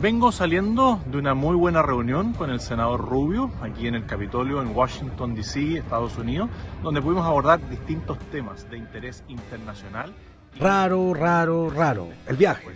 Vengo saliendo de una muy buena reunión con el senador Rubio aquí en el Capitolio en Washington, D.C., Estados Unidos, donde pudimos abordar distintos temas de interés internacional. Raro, raro, raro. El viaje.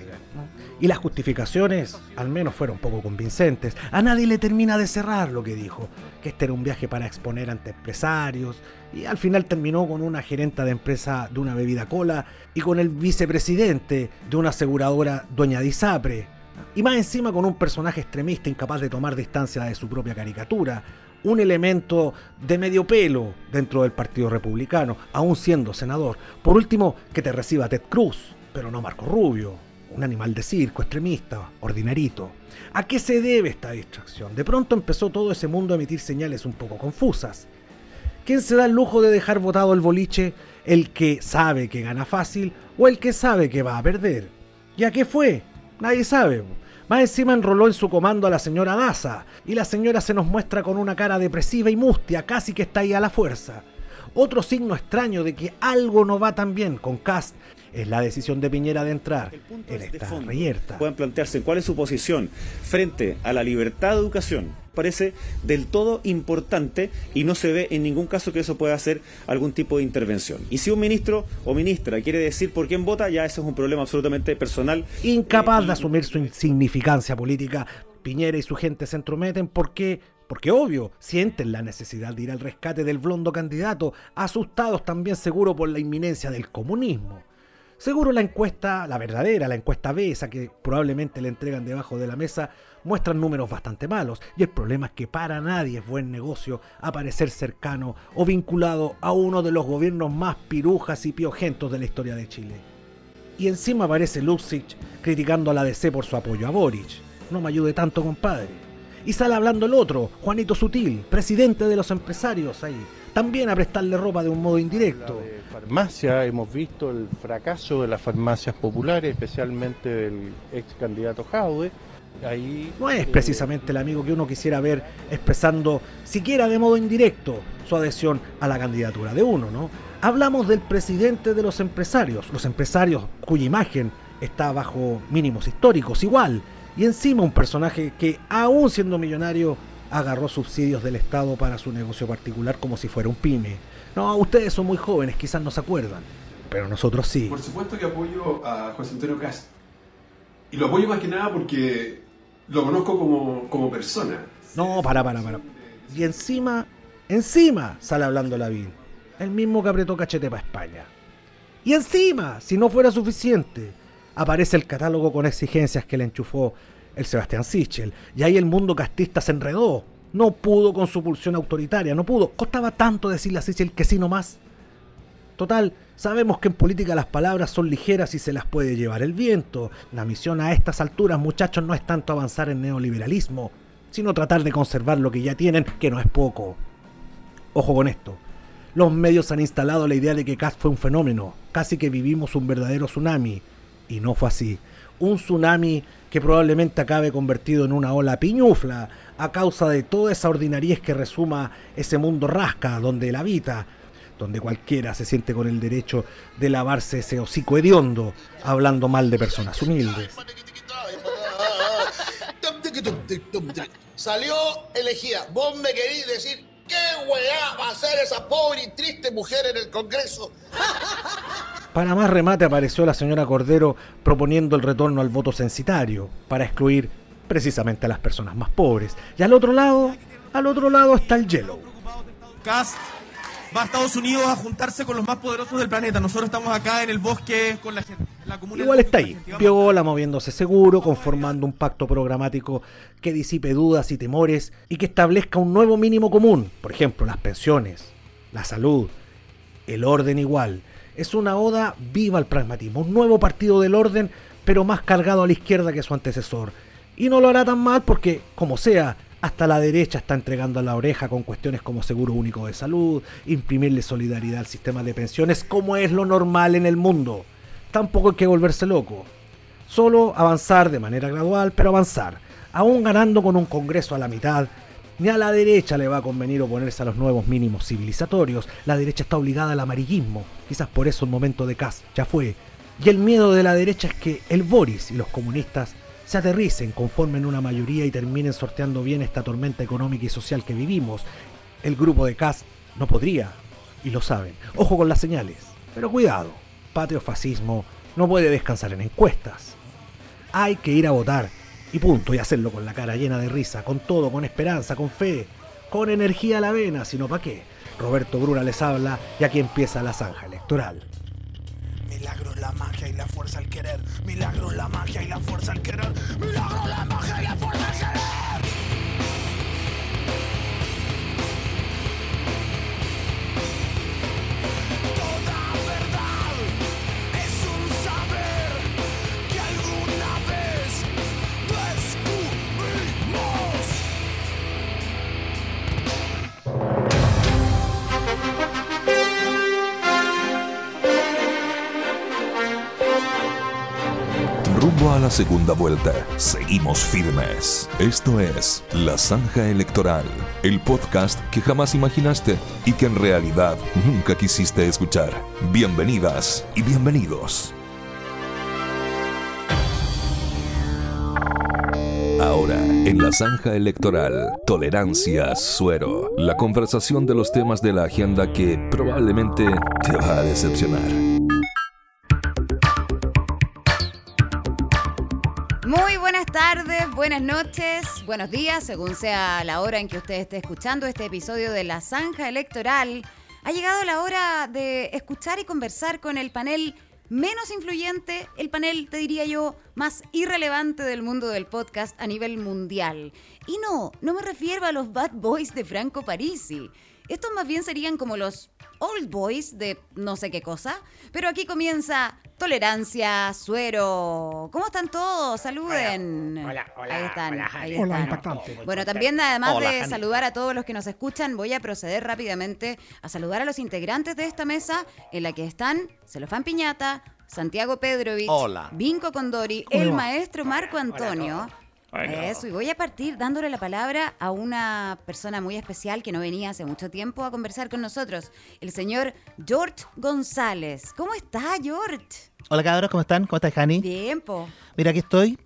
Y las justificaciones, al menos fueron poco convincentes. A nadie le termina de cerrar lo que dijo, que este era un viaje para exponer ante empresarios, y al final terminó con una gerenta de empresa de una bebida cola y con el vicepresidente de una aseguradora, Doña Disapre, y más encima con un personaje extremista incapaz de tomar distancia de su propia caricatura, un elemento de medio pelo dentro del Partido Republicano, aún siendo senador. Por último, que te reciba Ted Cruz, pero no Marco Rubio, un animal de circo, extremista, ordinarito. ¿A qué se debe esta distracción? De pronto empezó todo ese mundo a emitir señales un poco confusas. ¿Quién se da el lujo de dejar votado el boliche? ¿El que sabe que gana fácil o el que sabe que va a perder? ¿Y a qué fue? Nadie sabe. Más encima enroló en su comando a la señora Daza, y la señora se nos muestra con una cara depresiva y mustia, casi que está ahí a la fuerza. Otro signo extraño de que algo no va tan bien con Cast es la decisión de Piñera de entrar en esta reyerta. Pueden plantearse cuál es su posición frente a la libertad de educación. Parece del todo importante y no se ve en ningún caso que eso pueda ser algún tipo de intervención. Y si un ministro o ministra quiere decir por quién vota, ya eso es un problema absolutamente personal. Incapaz de asumir su insignificancia política, Piñera y su gente se entrometen porque porque obvio, sienten la necesidad de ir al rescate del blondo candidato, asustados también seguro por la inminencia del comunismo. Seguro la encuesta, la verdadera, la encuesta B, esa que probablemente le entregan debajo de la mesa, muestran números bastante malos. Y el problema es que para nadie es buen negocio aparecer cercano o vinculado a uno de los gobiernos más pirujas y piojentos de la historia de Chile. Y encima aparece Luxich criticando a la DC por su apoyo a Boric. No me ayude tanto, compadre. Y sale hablando el otro, Juanito Sutil, presidente de los empresarios ahí, también a prestarle ropa de un modo indirecto farmacia hemos visto el fracaso de las farmacias populares, especialmente del ex candidato Jaude. Ahí, no es precisamente el amigo que uno quisiera ver expresando, siquiera de modo indirecto, su adhesión a la candidatura de uno, ¿no? Hablamos del presidente de los empresarios, los empresarios cuya imagen está bajo mínimos históricos, igual, y encima un personaje que, aún siendo millonario, agarró subsidios del Estado para su negocio particular como si fuera un pyme. No, ustedes son muy jóvenes, quizás no se acuerdan, pero nosotros sí. Por supuesto que apoyo a José Antonio Cast. Y lo apoyo más que nada porque lo conozco como, como persona. No, para, para, para. Y encima, encima sale hablando la Lavín. El mismo que apretó cachete para España. Y encima, si no fuera suficiente, aparece el catálogo con exigencias que le enchufó el Sebastián Sichel. Y ahí el mundo castista se enredó. No pudo con su pulsión autoritaria, no pudo. Costaba tanto decirle así el que sí nomás. Total, sabemos que en política las palabras son ligeras y se las puede llevar el viento. La misión a estas alturas, muchachos, no es tanto avanzar en neoliberalismo, sino tratar de conservar lo que ya tienen, que no es poco. Ojo con esto. Los medios han instalado la idea de que CAS fue un fenómeno, casi que vivimos un verdadero tsunami. Y no fue así. Un tsunami que probablemente acabe convertido en una ola piñufla a causa de toda esa ordinariez que resuma ese mundo rasca donde él habita, donde cualquiera se siente con el derecho de lavarse ese hocico hediondo hablando mal de personas humildes. Salió elegida. Vos me querís decir qué weá va a hacer esa pobre y triste mujer en el Congreso. Para más remate apareció la señora Cordero proponiendo el retorno al voto censitario para excluir precisamente a las personas más pobres. Y al otro lado, al otro lado está el Yellow. Cast va a Estados Unidos a juntarse con los más poderosos del planeta. Nosotros estamos acá en el bosque con la gente. Igual está ahí, Piola moviéndose seguro, conformando un pacto programático que disipe dudas y temores y que establezca un nuevo mínimo común. Por ejemplo, las pensiones, la salud, el orden igual es una oda viva al pragmatismo, un nuevo partido del orden, pero más cargado a la izquierda que su antecesor. Y no lo hará tan mal porque, como sea, hasta la derecha está entregando a la oreja con cuestiones como seguro único de salud, imprimirle solidaridad al sistema de pensiones, como es lo normal en el mundo. Tampoco hay que volverse loco. Solo avanzar de manera gradual, pero avanzar. Aún ganando con un Congreso a la mitad, ni a la derecha le va a convenir oponerse a los nuevos mínimos civilizatorios. La derecha está obligada al amarillismo. Quizás por eso el momento de Kass ya fue. Y el miedo de la derecha es que el Boris y los comunistas se aterricen, conformen una mayoría y terminen sorteando bien esta tormenta económica y social que vivimos. El grupo de CAS no podría, y lo saben. Ojo con las señales, pero cuidado, patriofascismo no puede descansar en encuestas. Hay que ir a votar, y punto, y hacerlo con la cara llena de risa, con todo, con esperanza, con fe, con energía a la vena, sino para qué. Roberto Bruna les habla y aquí empieza la zanja electoral. Milagros, la magia y la fuerza al querer. Milagros, la magia y la fuerza al querer. Milagros, la magia y la fuerza al querer. A la segunda vuelta. Seguimos firmes. Esto es La Zanja Electoral, el podcast que jamás imaginaste y que en realidad nunca quisiste escuchar. Bienvenidas y bienvenidos. Ahora, en la zanja electoral, tolerancia, suero, la conversación de los temas de la agenda que probablemente te va a decepcionar. Muy buenas tardes, buenas noches, buenos días, según sea la hora en que usted esté escuchando este episodio de La Zanja Electoral. Ha llegado la hora de escuchar y conversar con el panel menos influyente, el panel, te diría yo, más irrelevante del mundo del podcast a nivel mundial. Y no, no me refiero a los bad boys de Franco Parisi. Estos más bien serían como los old boys de no sé qué cosa. Pero aquí comienza tolerancia, suero. ¿Cómo están todos? Saluden. Hola, hola, Ahí están, hola, ahí Jani. Hola, están. impactante. Bueno, también además Hola, de saludar a todos los que nos escuchan, voy a proceder rápidamente a saludar a los integrantes de esta mesa en la que están Celofán Piñata, Santiago Pedrovich, Hola. Vinco Condori, ¿Cómo el maestro Marco Antonio. Eso, y voy a partir dándole la palabra a una persona muy especial que no venía hace mucho tiempo a conversar con nosotros, el señor George González. ¿Cómo está, George? Hola cabros, ¿cómo están? ¿Cómo estás, Jani? Bien, po. Mira, aquí estoy.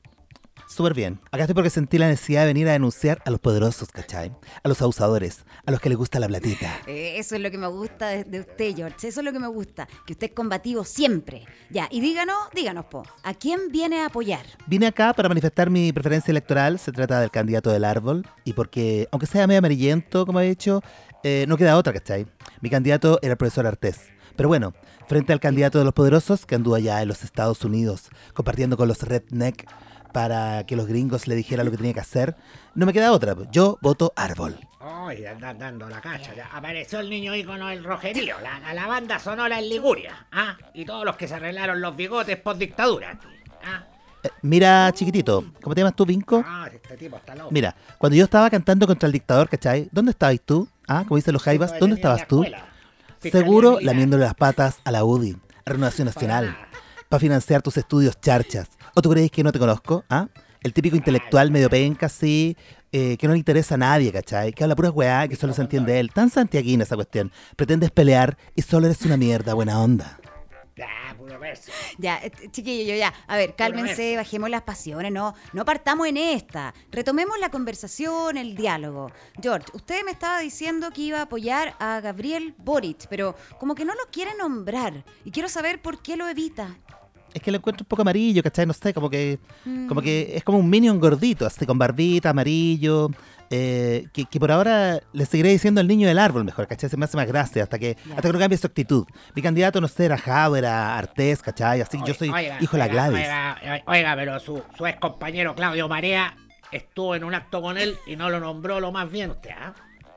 Súper bien. Acá estoy porque sentí la necesidad de venir a denunciar a los poderosos, ¿cachai? A los abusadores, a los que les gusta la platita. Eh, Eso es lo que me gusta de, de usted, George. Eso es lo que me gusta. Que usted es combativo siempre. Ya, y díganos, díganos, po. ¿A quién viene a apoyar? Vine acá para manifestar mi preferencia electoral. Se trata del candidato del árbol. Y porque, aunque sea medio amarillento, como he dicho, eh, no queda otra, ¿cachai? Mi candidato era el profesor Artés. Pero bueno, frente al candidato de los poderosos, que anduvo allá en los Estados Unidos, compartiendo con los redneck para que los gringos le dijeran lo que tenía que hacer, no me queda otra. Yo voto árbol. Ay, andan dando la cacha. Ya apareció el niño ícono del rojerío, la, la, banda sonora en Liguria. ¿ah? Y todos los que se arreglaron los bigotes post dictadura. ¿ah? Eh, mira, chiquitito, ¿cómo te llamas tú, Vinco? Ah, este tipo está loco. Mira, cuando yo estaba cantando contra el dictador, ¿cachai? ¿Dónde estabas tú? Ah, como dicen los jaivas, ¿dónde estabas tú? Seguro lamiéndole las patas a la UDI, a Renovación Nacional, para financiar tus estudios charchas. ¿O tú creéis que no te conozco? ¿Ah? El típico intelectual medio penca, así, eh, que no le interesa a nadie, ¿cachai? Que habla pura weá, que solo se entiende él. Tan santiaguina esa cuestión. Pretendes pelear y solo eres una mierda buena onda. Ya, puro verso. Ya, eh, chiquillo, ya. A ver, cálmense, bajemos las pasiones, no, no partamos en esta. Retomemos la conversación, el diálogo. George, usted me estaba diciendo que iba a apoyar a Gabriel Boric, pero como que no lo quiere nombrar. Y quiero saber por qué lo evita. Es que lo encuentro un poco amarillo, ¿cachai? No sé, como que, como Mm. que es como un minion gordito, así con barbita, amarillo. eh, que, que por ahora le seguiré diciendo el niño del árbol mejor, ¿cachai? Se me hace más gracia hasta que, hasta que no cambie su actitud. Mi candidato, no sé, era Jao, era Artés, ¿cachai? Así, yo soy Oiga, hijo de la oiga, Gladys. Oiga, oiga, pero su, su ex compañero Claudio Marea estuvo en un acto con él y no lo nombró lo más bien usted, ¿ah?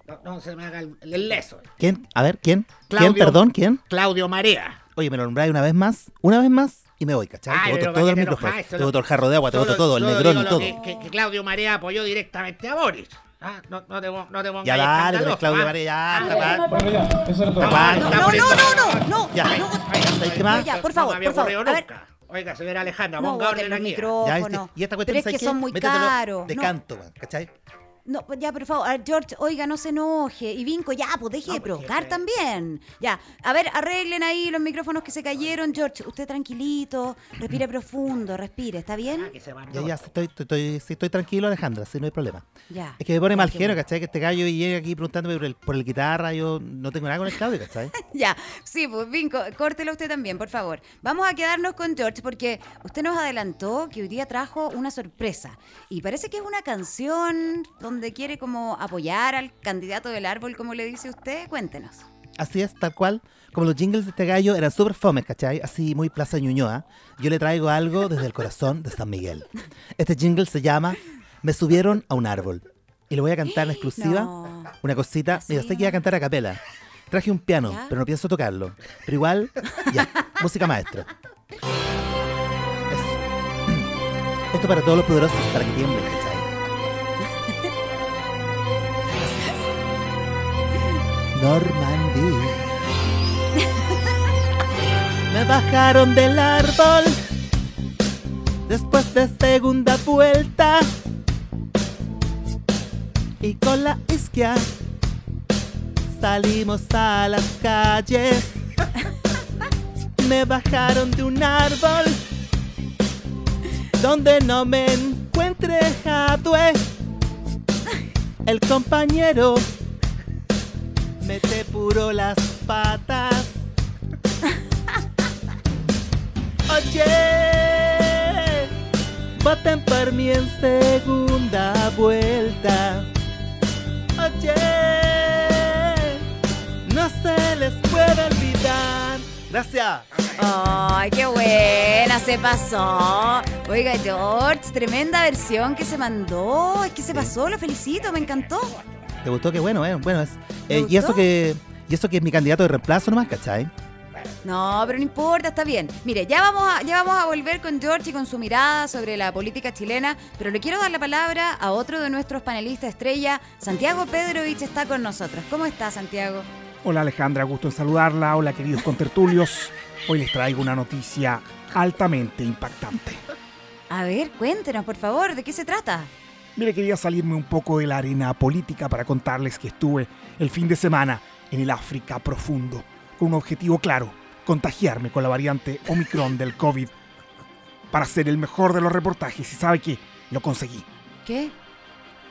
No, no se me haga el, el leso. ¿Quién? A ver, ¿quién? ¿Quién? Claudio- Perdón, ¿quién? Claudio Marea. Oye, me lo nombráis una vez más, una vez más y me voy, ¿cachai? Ay, te voto todo ¿para el micrófono, te voto el jarro de agua, te voto Solo- todo, el negrón todo. Que, que- que Claudio Marea apoyó directamente a Boris. Ah, no, no te, no te pongas Ya dale, pero Claudio ¿ah? Marea, ya, Ah, anda, va. no, No, no, no, no, no. Ya, no. ¿sabes qué más? Ya, por favor, me había por favor. ocurrido A ver. Oiga, señora Alejandra, ponga orden aquí. Ya, este- y esta cuestión Pero es ¿sabes que son muy caros. De canto, ¿cachai? No, pues ya, por favor, a George, oiga, no se enoje. Y Vinco, ya, pues deje de provocar también. Ya, a ver, arreglen ahí los micrófonos que se cayeron. George, usted tranquilito, respire profundo, respire, ¿está bien? Ya, ya, sí, estoy, estoy, estoy- sí, estoy tranquilo, Alejandra, sí, no hay problema. Ya. Es que me pone Ya, mal genio, bueno. ¿cachai? Que este gallo llega aquí preguntándome por el, por el guitarra, yo no tengo nada con el Claudio, ¿cachai? Ya, sí, pues Vinco, córtelo usted también, por favor. Vamos a quedarnos con George porque usted nos adelantó que hoy día trajo una sorpresa. Y parece que es una canción donde quiere como apoyar al candidato del árbol, como le dice usted. Cuéntenos. Así es, tal cual. Como los jingles de este gallo eran súper fomes, ¿cachai? Así muy Plaza Ñuñoa. Yo le traigo algo desde el corazón de San Miguel. Este jingle se llama Me subieron a un árbol. Y le voy a cantar en exclusiva No. una cosita. Mira, sé que iba a cantar a capela. Traje un piano, ¿Ya? pero no pienso tocarlo. Pero igual, ya, música maestro. Eso. Esto para todos los poderosos, para que tiemblen, Normandy. Me bajaron del árbol después de segunda vuelta y con la isquia salimos a las calles. Me bajaron de un árbol donde no me encuentre Jadwe. El compañero mete puro las patas. Oye, voten por mí en segunda vuelta. Oye, no se les puede olvidar. Gracias. ¡Ay, qué buena! Se pasó. Oiga, George, tremenda versión que se mandó. Es que se pasó, lo felicito, me encantó. ¿Te gustó? Qué bueno, eh. Bueno, es. ¿Te eh, y eso que. Y eso que es mi candidato de reemplazo nomás, ¿cachai? No, pero no importa, está bien. Mire, ya vamos, a, ya vamos a volver con George y con su mirada sobre la política chilena, pero le quiero dar la palabra a otro de nuestros panelistas estrella, Santiago Pedrovich está con nosotros. ¿Cómo está, Santiago? Hola Alejandra, gusto en saludarla. Hola queridos contertulios. Hoy les traigo una noticia altamente impactante. A ver, cuéntenos, por favor, ¿de qué se trata? Mire, quería salirme un poco de la arena política para contarles que estuve el fin de semana en el África profundo, con un objetivo claro, contagiarme con la variante Omicron del COVID para hacer el mejor de los reportajes y sabe qué, lo conseguí. ¿Qué?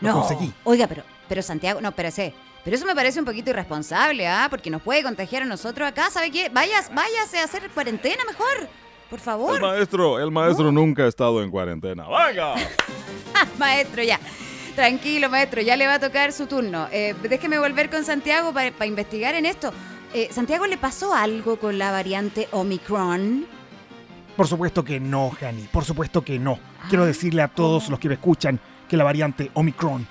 Lo no. conseguí. Oiga, pero, pero Santiago, no, espérese. Pero eso me parece un poquito irresponsable, ¿ah? Porque nos puede contagiar a nosotros acá, ¿sabe qué? Vayas, váyase a hacer cuarentena mejor. Por El favor. maestro, el maestro nunca ha estado en cuarentena. ¡Venga! maestro, ya. Tranquilo, maestro, ya le va a tocar su turno. Eh, déjeme volver con Santiago para investigar en esto. Eh, ¿Santiago le pasó algo con la variante Omicron? Por supuesto que no, Jani, por supuesto que no. Ah, Quiero decirle a todos los que me escuchan que la variante Omicron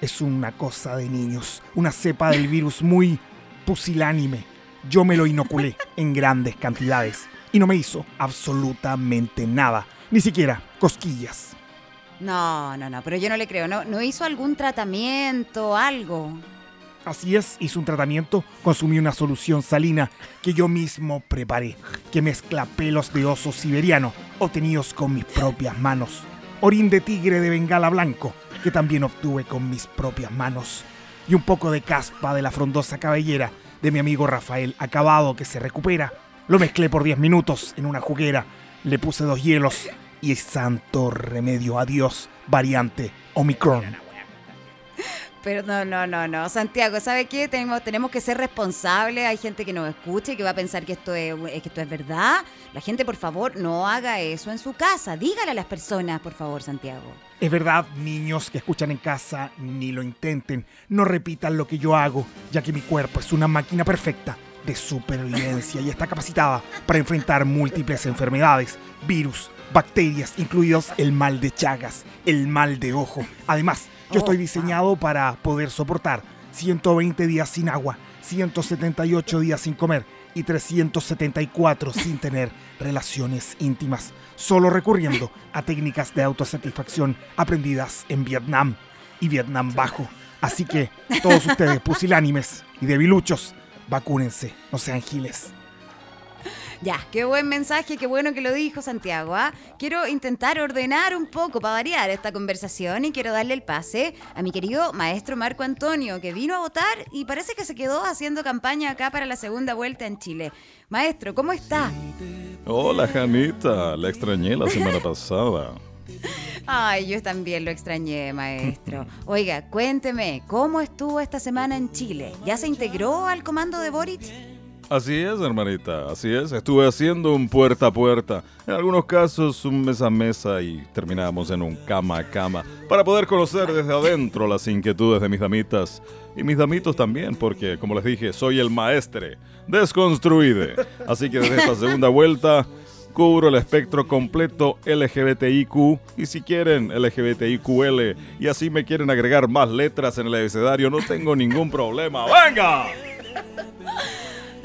es una cosa de niños, una cepa del virus muy pusilánime. Yo me lo inoculé en grandes cantidades y no me hizo absolutamente nada, ni siquiera cosquillas. No, no, no, pero yo no le creo. ¿No, no hizo algún tratamiento, algo? Así es, hice un tratamiento, consumí una solución salina que yo mismo preparé, que mezcla pelos de oso siberiano obtenidos con mis propias manos, orín de tigre de bengala blanco, que también obtuve con mis propias manos, y un poco de caspa de la frondosa cabellera de mi amigo Rafael Acabado que se recupera. Lo mezclé por 10 minutos en una juguera, le puse dos hielos y santo remedio adiós, variante Omicron. Pero no, no, no, no. Santiago, ¿sabe qué? Tenemos, tenemos que ser responsables. Hay gente que nos escucha y que va a pensar que esto es, que esto es verdad. La gente, por favor, no haga eso en su casa. Dígale a las personas, por favor, Santiago. Es verdad, niños que escuchan en casa, ni lo intenten. No repitan lo que yo hago, ya que mi cuerpo es una máquina perfecta de supervivencia y está capacitada para enfrentar múltiples enfermedades, virus, bacterias, incluidos el mal de Chagas, el mal de ojo. Además, yo estoy diseñado para poder soportar 120 días sin agua, 178 días sin comer y 374 sin tener relaciones íntimas, solo recurriendo a técnicas de autosatisfacción aprendidas en Vietnam y Vietnam Bajo. Así que todos ustedes pusilánimes y debiluchos, vacúnense, no sean giles. Ya, qué buen mensaje, qué bueno que lo dijo Santiago. ¿ah? Quiero intentar ordenar un poco para variar esta conversación y quiero darle el pase a mi querido maestro Marco Antonio, que vino a votar y parece que se quedó haciendo campaña acá para la segunda vuelta en Chile. Maestro, ¿cómo está? Hola, Janita. La extrañé la semana pasada. Ay, yo también lo extrañé, maestro. Oiga, cuénteme, ¿cómo estuvo esta semana en Chile? ¿Ya se integró al comando de Boric? Así es, hermanita, así es. Estuve haciendo un puerta a puerta, en algunos casos un mesa a mesa y terminamos en un cama a cama para poder conocer desde adentro las inquietudes de mis damitas y mis damitos también, porque como les dije, soy el maestre desconstruide. Así que desde esta segunda vuelta cubro el espectro completo LGBTIQ y si quieren LGBTIQL y así me quieren agregar más letras en el abecedario, no tengo ningún problema. ¡Venga!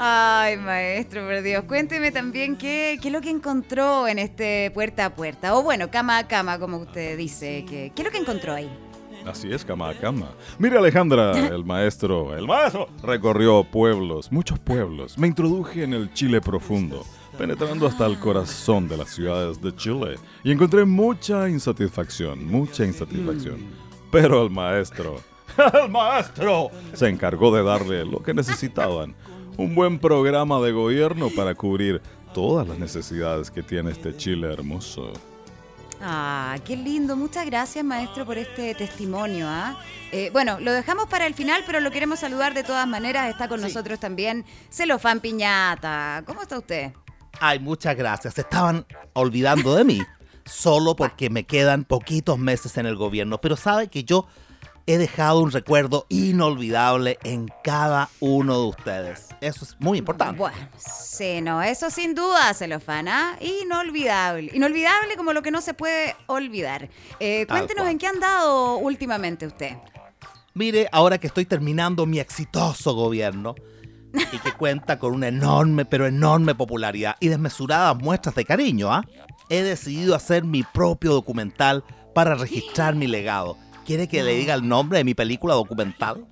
Ay, maestro, por Dios. Cuénteme también qué, qué es lo que encontró en este puerta a puerta. O bueno, cama a cama, como usted dice. ¿Qué, qué es lo que encontró ahí? Así es, cama a cama. Mira, Alejandra, el maestro, el maestro, recorrió pueblos, muchos pueblos. Me introduje en el Chile profundo, penetrando hasta el corazón de las ciudades de Chile. Y encontré mucha insatisfacción, mucha insatisfacción. Pero el maestro, el maestro, se encargó de darle lo que necesitaban. Un buen programa de gobierno para cubrir todas las necesidades que tiene este Chile hermoso. Ah, qué lindo. Muchas gracias, maestro, por este testimonio. ¿ah? Eh, bueno, lo dejamos para el final, pero lo queremos saludar de todas maneras. Está con nosotros también Celofán Piñata. ¿Cómo está usted? Ay, muchas gracias. Se estaban olvidando de mí. Solo porque me quedan poquitos meses en el gobierno. Pero sabe que yo he dejado un recuerdo inolvidable en cada uno de ustedes. Eso es muy importante. Bueno, sí, no, eso sin duda, Celofán, ¿ah? Inolvidable. Inolvidable como lo que no se puede olvidar. Eh, cuéntenos en qué ha andado últimamente usted. Mire, ahora que estoy terminando mi exitoso gobierno y que cuenta con una enorme, pero enorme popularidad y desmesuradas muestras de cariño, ¿ah? he decidido hacer mi propio documental para registrar mi legado. ¿Quiere que le diga el nombre de mi película documental?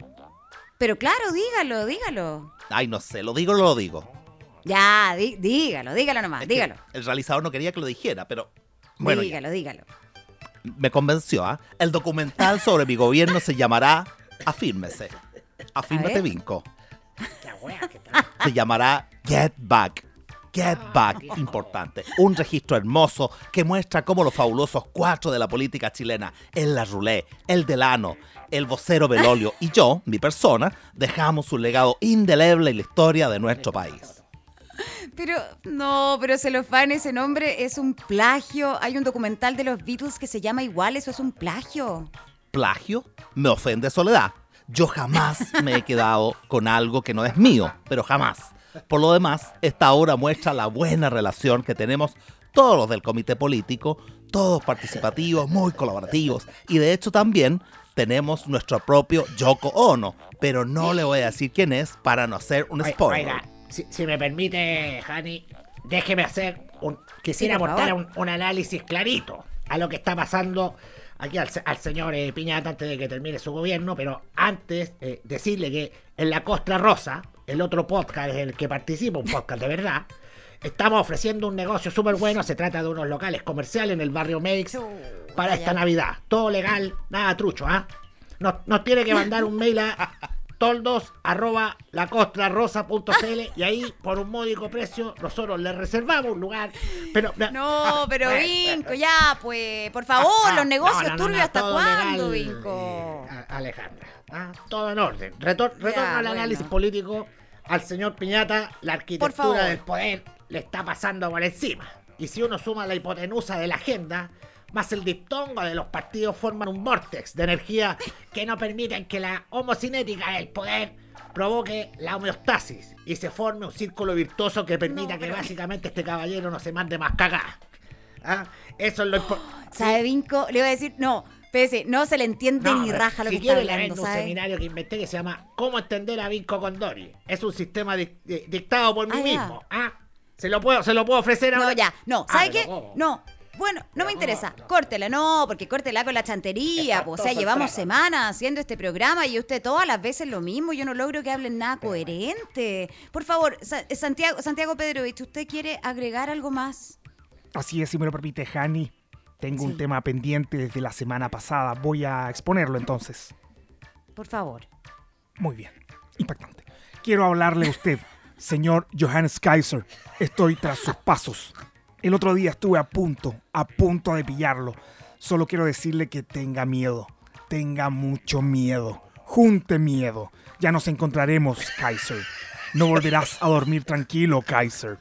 Pero claro, dígalo, dígalo. Ay, no sé, lo digo o lo digo. Ya, dígalo, dígalo nomás, Es dígalo. El realizador no quería que lo dijera, pero bueno, ya, dígalo, dígalo. me convenció. ¿ah? El documental sobre mi gobierno se llamará Afírmese. Afírmate. Vinco. Se llamará Get Back. Get Back, importante. Un registro hermoso que muestra cómo los fabulosos cuatro de la política chilena, el Larroulé, el Delano, el vocero Belolio y yo, mi persona, dejamos un legado indeleble en la historia de nuestro país. Pero, no, pero Celofán, ese nombre es un plagio. Hay un documental de los Beatles que se llama igual, eso es un plagio. plagio me ofende soledad. Yo jamás me he quedado con algo que no es mío, pero jamás. Por lo demás, esta obra muestra la buena relación que tenemos todos los del comité político, todos participativos, muy colaborativos, y de hecho también tenemos nuestro propio Yoko Ono, pero no le voy a decir quién es para no hacer un Oiga, spoiler. oiga, si, si me permite, Hani, déjeme hacer un. Quisiera aportar un, un análisis clarito a lo que está pasando aquí al, se- al señor eh, Piñata antes de que termine su gobierno, pero antes eh, decirle que en la Costra Rosa, el otro podcast en el que participo, un podcast de verdad, estamos ofreciendo un negocio súper bueno. Se trata de unos locales comerciales en el barrio Meix para esta Navidad. Todo legal, nada trucho, ¿ah? Nos, nos tiene que mandar un mail a toldos arroba lacostrarosa.cl y ahí por un módico precio nosotros le reservamos un lugar. Pero No, pero Bueno, Vinco, ya, pues, por favor, Ah, los negocios no, no, turbios, ¿hasta cuándo, legal, Vinco? eh, Alejandra ah, todo en orden. Retor- retorno al bueno. análisis político al señor Piñata la arquitectura del poder le está pasando por encima. Y si uno suma la hipotenusa de la agenda más el diptongo de los partidos forman un vortex de energía que no permiten que la homocinética del poder provoque la homeostasis y se forme un círculo virtuoso que permita que básicamente este caballero no se mande más cagada. ¿Ah? Eso es lo importante. ¿Sabe, Vinco? Le iba a decir, no, pese, no se le entiende ni raja lo si que está quiere, le hablando, vendo un ¿sabe? seminario que inventé que se llama ¿Cómo entender a Vinco Condori? Es un sistema dic- di- dictado por mí Ah, mismo. ¿ah? Se lo puedo, se lo puedo ofrecer No, ahora. ya, no, Ah, ¿sabe qué? No, Bueno, no me interesa. Córtela, no, porque córtela con la chantería. po. O sea, llevamos semanas haciendo este programa y usted todas las veces lo mismo. Yo no logro que hablen nada coherente. Por favor, Sa- Santiago, Santiago Pedrovich, ¿usted quiere agregar algo más? Así es, si me lo permite, Hani. Tengo un tema pendiente desde la semana pasada. Voy a exponerlo entonces. Por favor. Muy bien. Impactante. Quiero hablarle a usted, señor Johannes Kaiser. Estoy tras sus pasos. El otro día estuve a punto, a punto de pillarlo. Solo quiero decirle que tenga miedo. Tenga mucho miedo. Junte miedo. Ya nos encontraremos, Kaiser. No volverás a dormir tranquilo, Kaiser.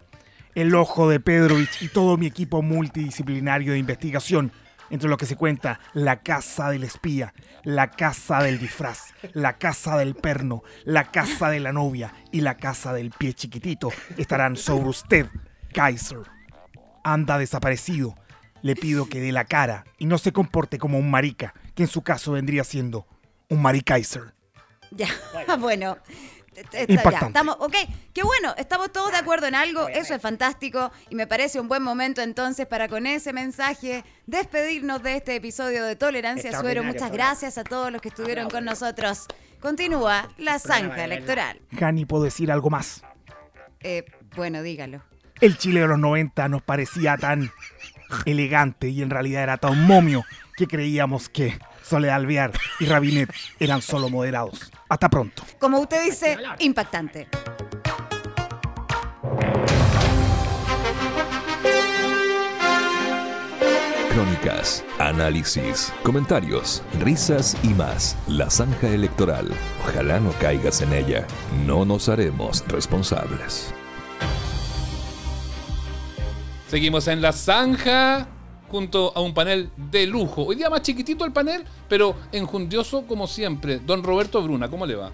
El ojo de Pedrovich y todo mi equipo multidisciplinario de investigación, entre lo que se cuenta la casa del espía, la casa del disfraz, la casa del perno, la casa de la novia y la casa del pie chiquitito, estarán sobre usted, Kaiser. Anda desaparecido. Le pido que dé la cara y no se comporte como un marica, que en su caso vendría siendo un maricaiser. Ya, bueno. Está- ya, Impactante. estamos, ok, qué bueno, estamos todos de acuerdo en algo, eso es fantástico y me parece un buen momento entonces para con ese mensaje despedirnos de este episodio de Tolerancia Suero. Muchas gracias a todos los que estuvieron con nosotros. Continúa la zanja electoral. Hani, ¿puedo decir algo más? Eh, bueno, dígalo. El Chile de los 90 nos parecía tan elegante y en realidad era tan momio que creíamos que Soledad Alvear y Rabinet eran solo moderados. Hasta pronto. Como usted dice, impactante. Crónicas, análisis, comentarios, risas y más. La zanja electoral. Ojalá no caigas en ella. No nos haremos responsables. Seguimos en la zanja junto a un panel de lujo. Hoy día más chiquitito el panel, pero enjundioso como siempre. Don Roberto Bruna, ¿cómo le va?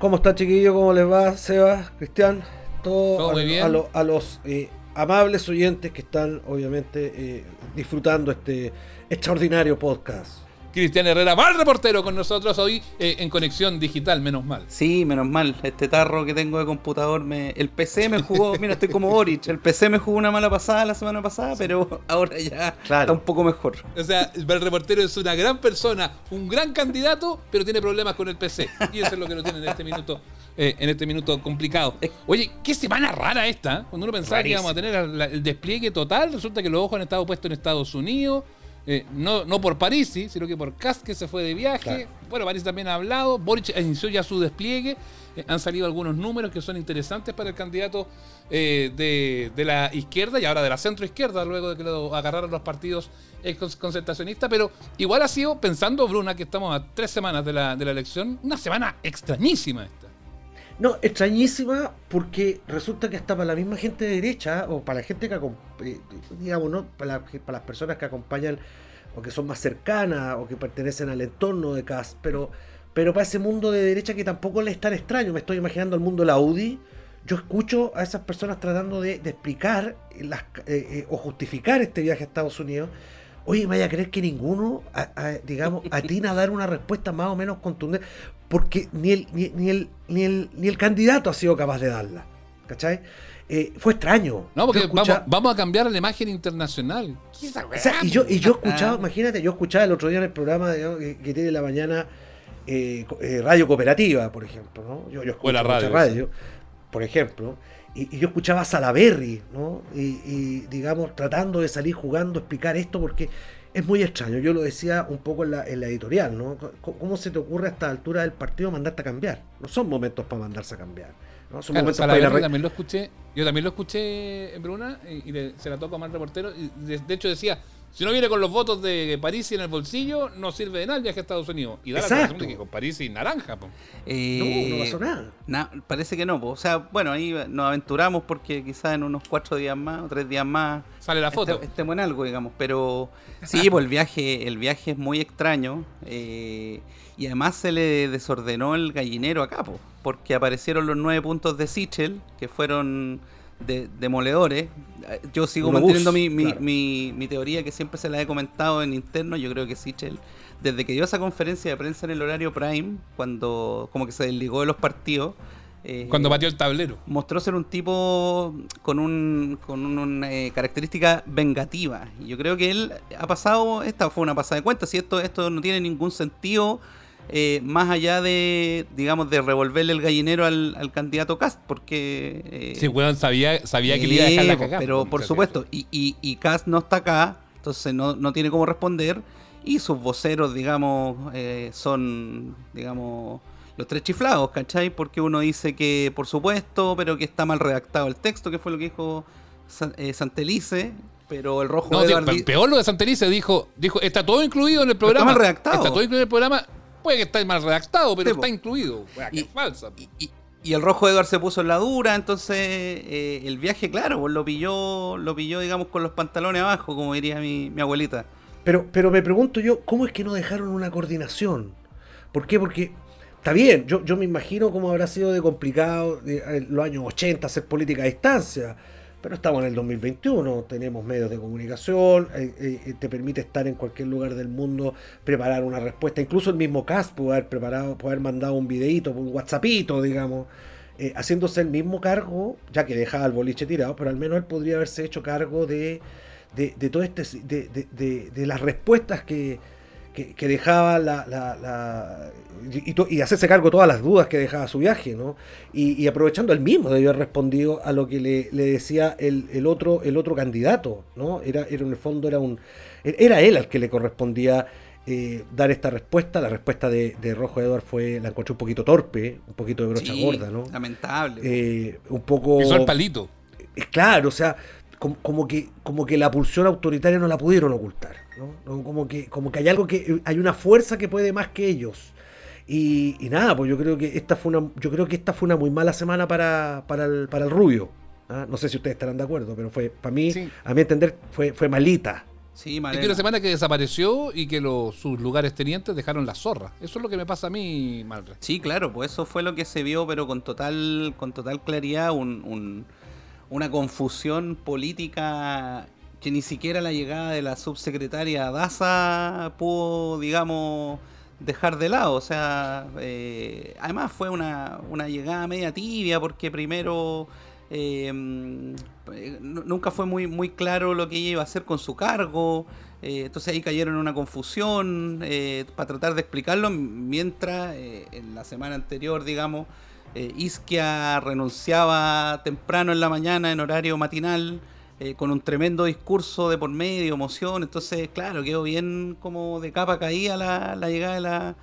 ¿Cómo está, chiquillo? ¿Cómo les va, Seba, Cristian? Todo, Todo a, muy bien. a lo- a los eh, amables oyentes que están, obviamente, eh, disfrutando este extraordinario podcast. Cristian Herrera, mal reportero con nosotros hoy eh, en conexión digital, menos mal. Sí, menos mal. Este tarro que tengo de computador, me, el PC me jugó. mira, estoy como Boric. El PC me jugó una mala pasada la semana pasada, pero ahora ya está un poco mejor. O sea, el reportero es una gran persona, un gran candidato, pero tiene problemas con el PC. Y eso es lo que lo tiene en este minuto, eh, en este minuto complicado. Oye, qué semana rara esta. ¿eh? Cuando uno pensaba que íbamos a tener la- el despliegue total, resulta que los ojos han estado puestos en Estados Unidos. Eh, no, no por París, sí, sino que por Kass, que se fue de viaje. Claro. Bueno, París también ha hablado. Boric inició ya su despliegue. Eh, han salido algunos números que son interesantes para el candidato eh, de, de la izquierda y ahora de la centro izquierda, luego de que lo agarraron los partidos concertacionistas. Pero igual ha sido, pensando, Bruna, que estamos a tres semanas de la, de la elección, una semana extrañísima esta. No, extrañísima porque resulta que hasta para la misma gente de derecha o para la gente que eh, digamos, ¿no? Para, para las personas que acompañan o que son más cercanas o que pertenecen al entorno de CAS, pero, pero para ese mundo de derecha que tampoco le es tan extraño, me estoy imaginando el mundo de la UDI, yo escucho a esas personas tratando de, de explicar las, eh, eh, o justificar este viaje a Estados Unidos. Oye, me vaya a creer que ninguno, a- a- digamos, atina a dar una respuesta más o menos contundente, porque ni el, ni, ni el, ni, el, ni el candidato ha sido capaz de darla. ¿Cachai? Eh, fue extraño. No, porque escucha- vamos, vamos a cambiar la imagen internacional. ¿Qué es esa o sea, y yo, y yo weá? escuchaba, imagínate, yo escuchaba el otro día en el programa digamos, que, que tiene la mañana eh, eh, Radio Cooperativa, por ejemplo, ¿no? Yo, yo escucho Buena mucha radio, por ejemplo, y, y yo escuchaba a Salaberry, ¿no? Y, y, digamos, tratando de salir jugando, explicar esto, porque es muy extraño. Yo lo decía un poco en la, en la editorial, ¿no? ¿Cómo se te ocurre a esta altura del partido mandarte a cambiar? No son momentos para mandarse a cambiar. ¿no? Son Claro, momentos para ir a Salaverry re- también lo escuché, yo también lo escuché en Bruna y, y le- se la toca a mal reportero. Y de, de hecho decía, si no viene con los votos de París y en el bolsillo, no sirve de nada el viaje a Estados Unidos. Y da la sensación de que con París y naranja. po. Eh, No, no pasó nada. na- parece que no. po. O sea, bueno, ahí nos aventuramos porque quizás en unos cuatro días más o tres días más Sale la foto. este- estemos en algo, digamos. Pero sí, pues el viaje, el viaje es muy extraño. eh, y además se le desordenó el gallinero acá, po, porque aparecieron los nueve puntos de Sichel, que fueron de- demoledores. Eh, Yo sigo manteniendo mi, mi- claro. mi- mi teoría que siempre se la he comentado en interno. Yo creo que Sichel, desde que dio esa conferencia de prensa en el horario prime, cuando como que se desligó de los partidos, eh, Cuando pateó el tablero. mostró ser un tipo con un con un- una eh, característica vengativa. Y yo creo que él ha pasado, esta fue una pasada de cuenta, si esto, esto no tiene ningún sentido eh, más allá de, digamos, de revolverle el gallinero al, al candidato Cast, porque... eh, Sí, weón, sabía, sabía que le iba a dejar la cagada. Pero por supuesto, y, y, y Kast no está acá, entonces no, no tiene cómo responder. Y sus voceros, digamos, eh, son, digamos, los tres chiflados, ¿cachai? Porque uno dice que, por supuesto, pero que está mal redactado el texto, que fue lo que dijo San- eh, Santelice, pero el rojo No, tío, di- peor lo de Santelice dijo, dijo, está todo incluido en el programa. mal redactado. Está todo incluido en el programa. Puede que esté mal redactado, pero Sí, po. está incluido. Que es falsa. Y el rojo Edward se puso en la dura, entonces eh, el viaje, claro, pues lo pilló, lo pilló, digamos, con los pantalones abajo, como diría mi, mi abuelita. Pero, pero me pregunto yo, ¿cómo es que no dejaron una coordinación? ¿Por qué? Porque está bien, yo, yo me imagino cómo habrá sido de complicado eh, en los años 80 hacer política a distancia, pero estamos en el 2021, tenemos medios de comunicación, eh, eh, te permite estar en cualquier lugar del mundo, preparar una respuesta, incluso el mismo CAS puede haber preparado, puede haber mandado un videito, un WhatsAppito, digamos. eh, haciéndose el mismo cargo, ya que dejaba el boliche tirado, pero al menos él podría haberse hecho cargo de, de, de todo este de- de- de las respuestas que, que, que dejaba la, la- la- y, y to- y hacerse cargo de todas las dudas que dejaba su viaje, ¿no? Y, y aprovechando él mismo debió haber respondido a lo que le, le decía el, el otro, el otro candidato, ¿no? Era, era en el fondo era un era él al que le correspondía eh, dar esta respuesta. La respuesta de, de Rojo Edward fue, la encontré un poquito torpe, un poquito de brocha Sí, gorda, ¿no? Lamentable. Eh, un poco. Pisó el palito. Eh, Claro, o sea, como, como que, como que la pulsión autoritaria no la pudieron ocultar. ¿no? Como, que, como que hay algo que. hay una fuerza que puede más que ellos. Y, y nada, pues yo creo que esta fue una. Yo creo que esta fue una muy mala semana para, para, el, para el rubio. ¿ah? No sé si ustedes estarán de acuerdo, pero fue, para mí, a mi entender, fue, fue malita. Sí, Es que una semana que desapareció y que los, sus lugares tenientes dejaron la zorra. Eso es lo que me pasa a mí, Malre. Sí, claro, pues eso fue lo que se vio, pero con total, con total claridad, un- un- una confusión política que ni siquiera la llegada de la subsecretaria Daza pudo, digamos, dejar de lado. O sea, eh, además fue una, una llegada media tibia porque primero eh, mm, nu- nunca fue muy, muy claro lo que ella iba a hacer con su cargo. eh, entonces ahí cayeron en una confusión eh, para tratar de explicarlo, mientras eh, en la semana anterior, digamos, eh, Isquia renunciaba temprano en la mañana, en horario matinal, eh, con un tremendo discurso de por medio, emoción. Entonces, claro, quedó bien como de capa caída la, la llegada de la,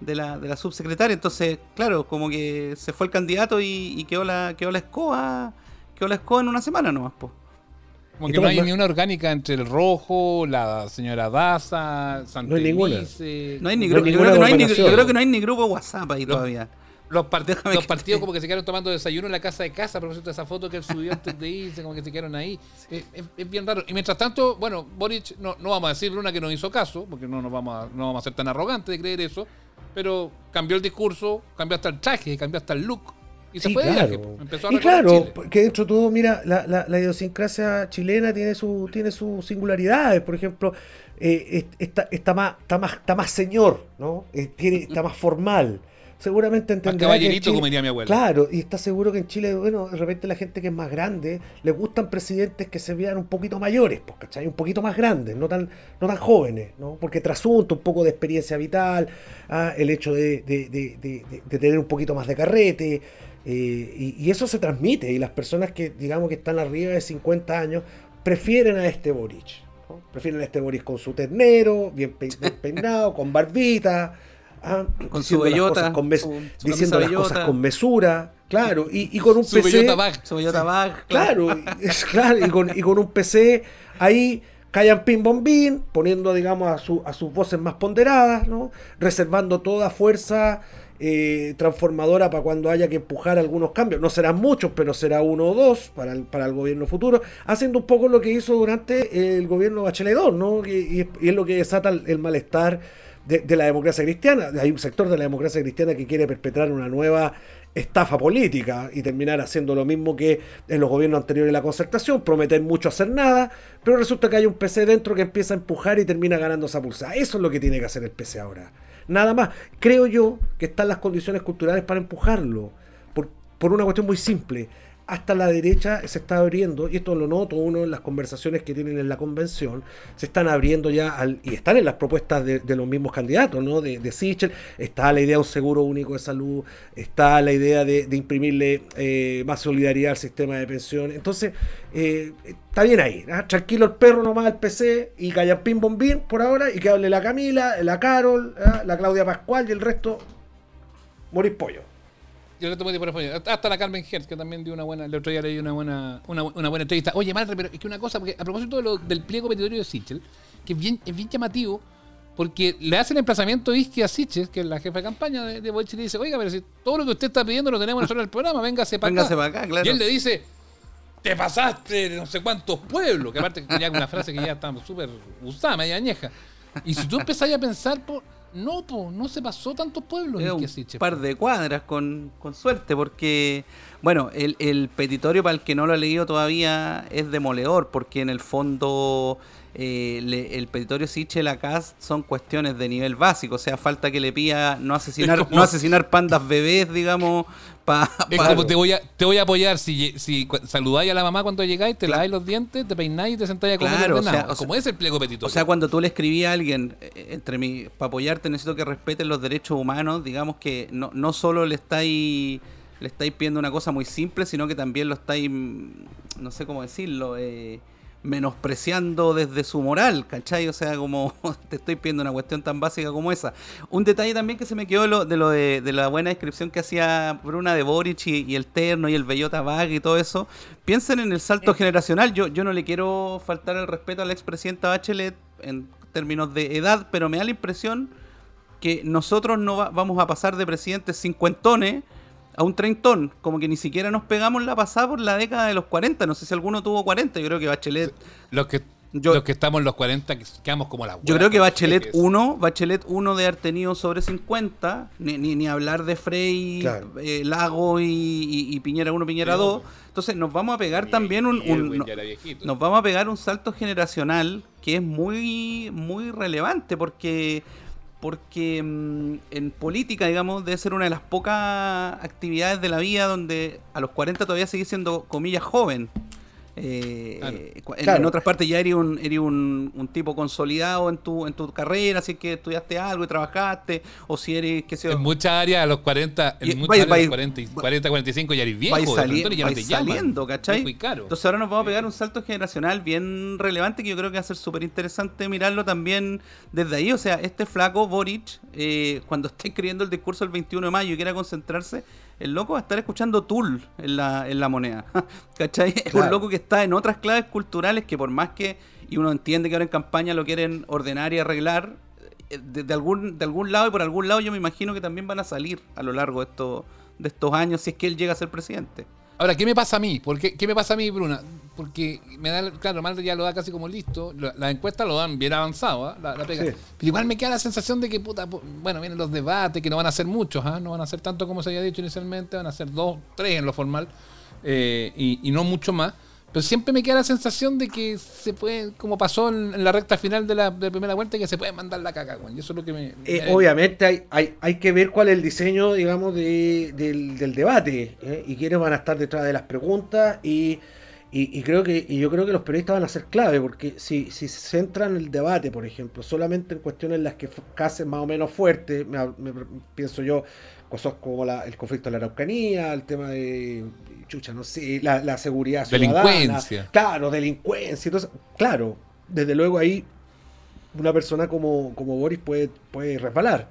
de la, de la subsecretaria. Entonces, claro, como que se fue el candidato y, y quedó la quedó la escoba quedó la escoba en una semana nomás, po. Como que no hay ni una orgánica entre el rojo, la señora Daza, Santelice. ninguna. No hay ni grupo, yo, creo que no hay ni, yo creo que no hay ni grupo WhatsApp ahí Los- todavía. Los, part- los partidos como que se quedaron tomando desayuno en la casa de casa, a propósito de esa foto que él subió antes de irse, como que se quedaron ahí. Eh, Es, es bien raro. Y mientras tanto, bueno, Boric, no, no vamos a decir una que nos hizo caso, porque no nos vamos a, no vamos a ser tan arrogantes de creer eso, pero cambió el discurso, cambió hasta el traje, cambió hasta el look. Y se Sí, fue de claro. viaje, pues. Empezó a y claro, que dentro de todo, mira, la, la- la idiosincrasia chilena tiene su tiene sus singularidades. Por ejemplo, eh, es- está, está, más, está, más, está más señor, ¿no? Eh, tiene, está más formal. Seguramente entenderá caballerito, Chile- como diría mi abuela. Claro, y está seguro que en Chile, bueno, de repente la gente que es más grande, le gustan presidentes que se vean un poquito mayores, pues, ¿cachai? Un poquito más grandes, no tan, no tan jóvenes, ¿no? Porque trasunto, un poco de experiencia vital, ah, el hecho de, de- de- de- de- de tener un poquito más de carrete, eh, y, y eso se transmite, y las personas que, digamos, que están arriba de 50 años, prefieren a este Boric, ¿no? Prefieren a este Boric con su ternero, bien peinado, con barbita, ah, Con su bellota, cosas con mes- su- su diciendo las bellota. cosas con mesura, claro, y, y con un Su PC. bag, su bellota bag, Claro, es claro, y con, y con un PC ahí callan pin bombín, poniendo, digamos, a, su- a sus voces más ponderadas, ¿no? Reservando toda fuerza eh, transformadora para cuando haya que empujar algunos cambios. No serán muchos, pero será uno o dos para el, para el gobierno futuro, haciendo un poco lo que hizo durante el gobierno Bachelet II, ¿no? Y, es- y es lo que desata el, el malestar de, la democracia cristiana. Hay un sector de la democracia cristiana que quiere perpetrar una nueva estafa política y terminar haciendo lo mismo que en los gobiernos anteriores de la concertación, prometer mucho hacer nada, pero resulta que hay un PC dentro que empieza a empujar y termina ganando esa pulsada. Eso es lo que tiene que hacer el PC ahora. Nada más. Creo yo que están las condiciones culturales para empujarlo. Por- por una cuestión muy simple. Hasta la derecha se está abriendo, y esto lo noto uno en las conversaciones que tienen en la convención, se están abriendo ya, al, y están en las propuestas de, los mismos candidatos, ¿no? De, de Sichel, está la idea de un seguro único de salud, está la idea de, imprimirle eh, más solidaridad al sistema de pensiones. Entonces, eh, está bien ahí, ¿ah? tranquilo el perro nomás al PC, y Callampín Bombín por ahora, y que hable la Camila, la Carol, ¿ah? la Claudia Pascual, y el resto, morir pollo. Yo le tomo por apoyo. Hasta la Carmen Hertz, que también dio una buena, el otro día leí una buena, una, una buena entrevista. Oye, Malre, pero es que una cosa, porque a propósito de lo- del pliego petitorio de Sichel, que es bien, es bien llamativo, porque le hace el emplazamiento Isqui a Sichel, que es la jefa de campaña de, de y le dice, oiga, pero si todo lo que usted está pidiendo lo tenemos nosotros en el programa, véngase para Véngase acá. pa' acá, claro. Y él le dice, te pasaste de no sé cuántos pueblos, que aparte ya una frase que ya está súper usada, media añeja. Y si tú empezás a pensar, po, no, po, no se pasó tantos pueblos. Un par de cuadras con, con suerte, porque, bueno, el, el petitorio, para el que no lo ha leído todavía, es demoledor, porque en el fondo eh, le- el petitorio Sichel acá son cuestiones de nivel básico, o sea, falta que le pida no asesinar, como- no asesinar pandas bebés, digamos, para... Es como te voy a, te voy a apoyar si, si saludáis a la mamá cuando llegáis, te laváis los dientes, te peináis y te sentáis a comer Claro, o sea, o sea- como es el pliego petitorio. O sea, cuando tú le escribí a alguien, eh, entre mí, para apoyarte necesito que respeten los derechos humanos, digamos que no, no solo le estáis le estáis pidiendo una cosa muy simple, sino que también lo estáis, mm, no sé cómo decirlo, eh, menospreciando desde su moral, ¿cachai? O sea, como te estoy pidiendo una cuestión tan básica como esa. Un detalle también que se me quedó de lo de, lo de, de la buena descripción que hacía Bruna de Boric y, y el terno y el bellota bag y todo eso. Piensen en el salto generacional. Yo, yo no le quiero faltar el respeto a la expresidenta Bachelet en términos de edad, pero me da la impresión que nosotros no va- vamos a pasar de presidentes cincuentones a un treintón, como que ni siquiera nos pegamos la pasada por la década de los 40, no sé si alguno tuvo 40, yo creo que Bachelet... los que, los que estamos en los 40 que quedamos como la Yo creo que Bachelet jeques. 1, Bachelet 1 de haber tenido sobre 50, ni, ni, ni hablar de Frey, Claro. eh, Lago y, y- y Piñera 1, Piñera 2. Entonces nos vamos a pegar también un, no- nos vamos a pegar un salto generacional que es muy muy relevante porque porque mm, en política, digamos, debe ser una de las pocas actividades de la vida donde a los 40 todavía sigue siendo, comillas, joven. Eh, Claro. eh, en, Claro. en otras partes ya eres un, eres un, un tipo consolidado en tu, en tu carrera, si es que estudiaste algo y trabajaste, o si eres, qué sé yo, En muchas áreas a los 40, en Y- muchas áreas a los vaya- 40, y 40, 45 ya eres viejo. vais sali- ya no te llaman. saliendo, ¿cachai? Es muy caro. Entonces ahora nos vamos a pegar un salto generacional bien relevante que yo creo que va a ser súper interesante mirarlo también desde ahí. O sea, este flaco Boric, eh, cuando esté escribiendo el discurso el 21 de mayo y quiera concentrarse, el loco va a estar escuchando Tool en la, en la moneda. ¿Cachai? Es un loco que está en otras claves culturales que por más que, y uno entiende que ahora en campaña lo quieren ordenar y arreglar, eh, de, de algún, de algún lado y por algún lado yo me imagino que también van a salir a lo largo de estos, de estos años si es que él llega a ser presidente. Ahora, ¿qué me pasa a mí? ¿Por qué, ¿Qué me pasa a mí, Bruna? Porque me da, claro, Malde ya lo da casi como listo. Las encuestas lo dan bien avanzado, ¿ah? la, la pega. Sí. Pero igual me queda la sensación de que, puta, bueno, vienen los debates, que no van a ser muchos, ¿ah? no van a ser tanto como se había dicho inicialmente, van a ser dos, tres en lo formal, eh, y, y no mucho más. Pero siempre me queda la sensación de que se puede, como pasó en, en la recta final de la, de la primera vuelta, que se puede mandar la caca, güey. Eso es lo que me. Eh, me- obviamente hay, hay, hay que ver cuál es el diseño, digamos, de- del, del debate ¿eh? y quiénes van a estar detrás de las preguntas y, y, y creo que y yo creo que los periodistas van a ser clave porque si, si se centran el debate, por ejemplo, solamente en cuestiones en las que casen más o menos fuerte, me, me- pienso yo, cosas como la- el conflicto de la Araucanía, el tema de chucha, no sé, la, la seguridad ciudadana, Delincuencia. claro, delincuencia, entonces, claro, desde luego ahí una persona como, como Boris puede, puede resbalar.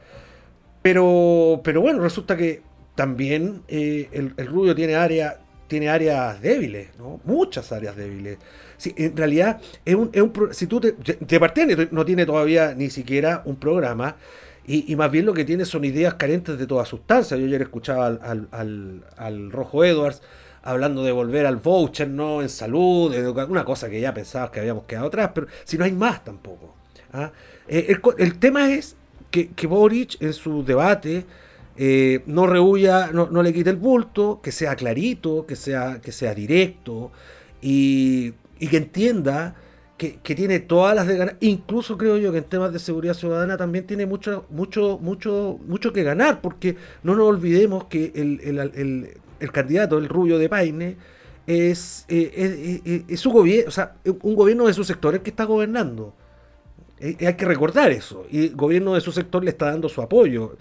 Pero, pero bueno, resulta que también eh, el, el Rubio tiene, área, tiene áreas débiles, ¿no? muchas áreas débiles. Sí, en realidad, es un, es un si tú te, ni- no tiene todavía ni siquiera un programa, y, más bien lo que tiene son ideas carentes de toda sustancia. Yo ayer escuchaba al, al, al- al Rojo Edwards hablando de volver al voucher, ¿no? En salud, una cosa que ya pensabas que habíamos quedado atrás, pero si no hay más tampoco. ¿ah? Eh, el tema es que, que Boric en su debate eh, no rehuya, no, no le quite el bulto, que sea clarito, que sea, que sea directo y, y que entienda que, tiene todas las de ganar. Incluso creo yo que en temas de seguridad ciudadana también tiene mucho, mucho, mucho, mucho que ganar, porque no nos olvidemos que el, el- el- el candidato, el rubio de Paine, es, eh, es- es- su gobierno, o sea, un gobierno de su sector el que está gobernando. Eh, hay que recordar eso. Y el gobierno de su sector le está dando su apoyo.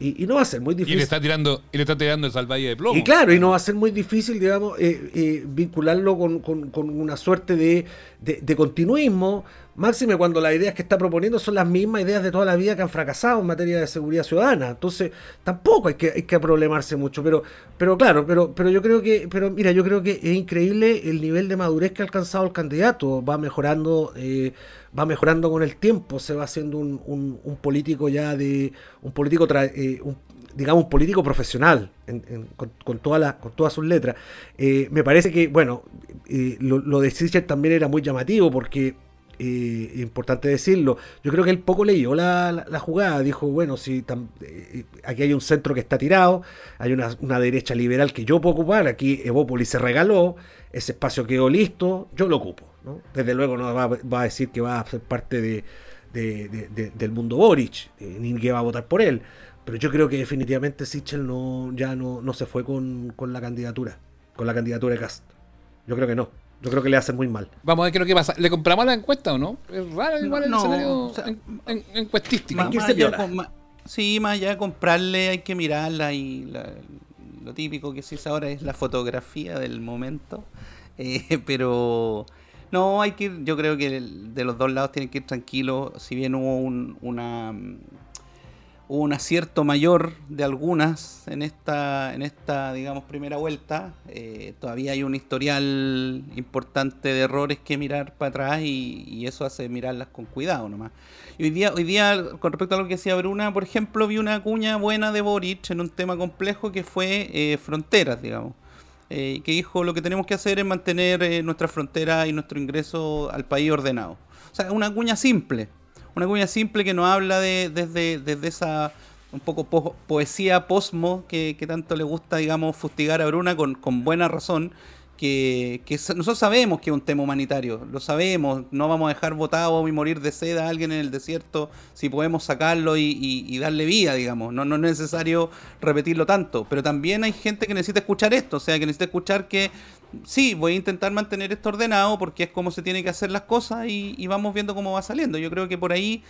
Y, y no va a ser muy Y le difícil. está tirando, y le está tirando el salvalle de plomo. Y claro, y no va a ser muy difícil, digamos, eh, eh, vincularlo con, con- con una suerte de, de- de continuismo, máxime cuando las ideas que está proponiendo son las mismas ideas de toda la vida que han fracasado en materia de seguridad ciudadana. Entonces, tampoco hay que, hay que problemarse mucho, pero, pero claro, pero, pero yo creo que, pero mira, yo creo que es increíble el nivel de madurez que ha alcanzado el candidato, va mejorando, eh, va mejorando con el tiempo, se va haciendo un, político ya de, un político tra- eh, un- digamos, político profesional en- en- con, con, todas las- con todas sus letras. Eh, me parece que, bueno, eh, lo, lo de Sichel también era muy llamativo porque, eh, importante decirlo, yo creo que él poco leyó la, la- jugada, dijo, bueno, si eh, aquí hay un centro que está tirado, hay una, derecha liberal que yo puedo ocupar, aquí Evópolis se regaló, ese espacio quedó listo, yo lo ocupo. ¿no? Desde luego no va, a decir que va a ser parte de- de- del mundo Boric, eh, ni que va a votar por él. Pero yo creo que definitivamente Sichel no, ya no, no se fue con, con la candidatura, con la candidatura de Cast. Yo creo que no. Yo creo que le hacen muy mal. Vamos a ver qué es lo que pasa. ¿Le compramos la encuesta o no? Es raro igual el no, escenario o sea, en- en- encuestístico. Más- con- sí, más allá de comprarle hay que mirarla y la- lo típico que se dice ahora es la fotografía del momento. Eh, pero no, hay que ir, yo creo que el- de los dos lados tienen que ir tranquilos. Si bien hubo un, una, hubo un acierto mayor de algunas en esta, en esta digamos, primera vuelta, eh, todavía hay un historial importante de errores que mirar para atrás y, eso hace mirarlas con cuidado nomás. Y hoy día, hoy día, con respecto a lo que decía Bruna, por ejemplo, vi una cuña buena de Boric en un tema complejo que fue eh, fronteras, digamos. Eh, que dijo lo que tenemos que hacer es mantener nuestra frontera y nuestro ingreso al país ordenado. O sea, una cuña simple. Una cuña simple que nos habla de, desde, desde esa un poco po- poesía posmo que, que tanto le gusta, digamos, fustigar a Bruna con, con buena razón. Que, que nosotros sabemos que es un tema humanitario, lo sabemos, no vamos a dejar botado y morir de sed a alguien en el desierto si podemos sacarlo y, y- y darle vida, digamos, no, no es necesario repetirlo tanto, pero también hay gente que necesita escuchar esto, o sea, que necesita escuchar que sí, voy a intentar mantener esto ordenado porque es como se tiene que hacer las cosas y, y vamos viendo cómo va saliendo. Yo creo que por ahí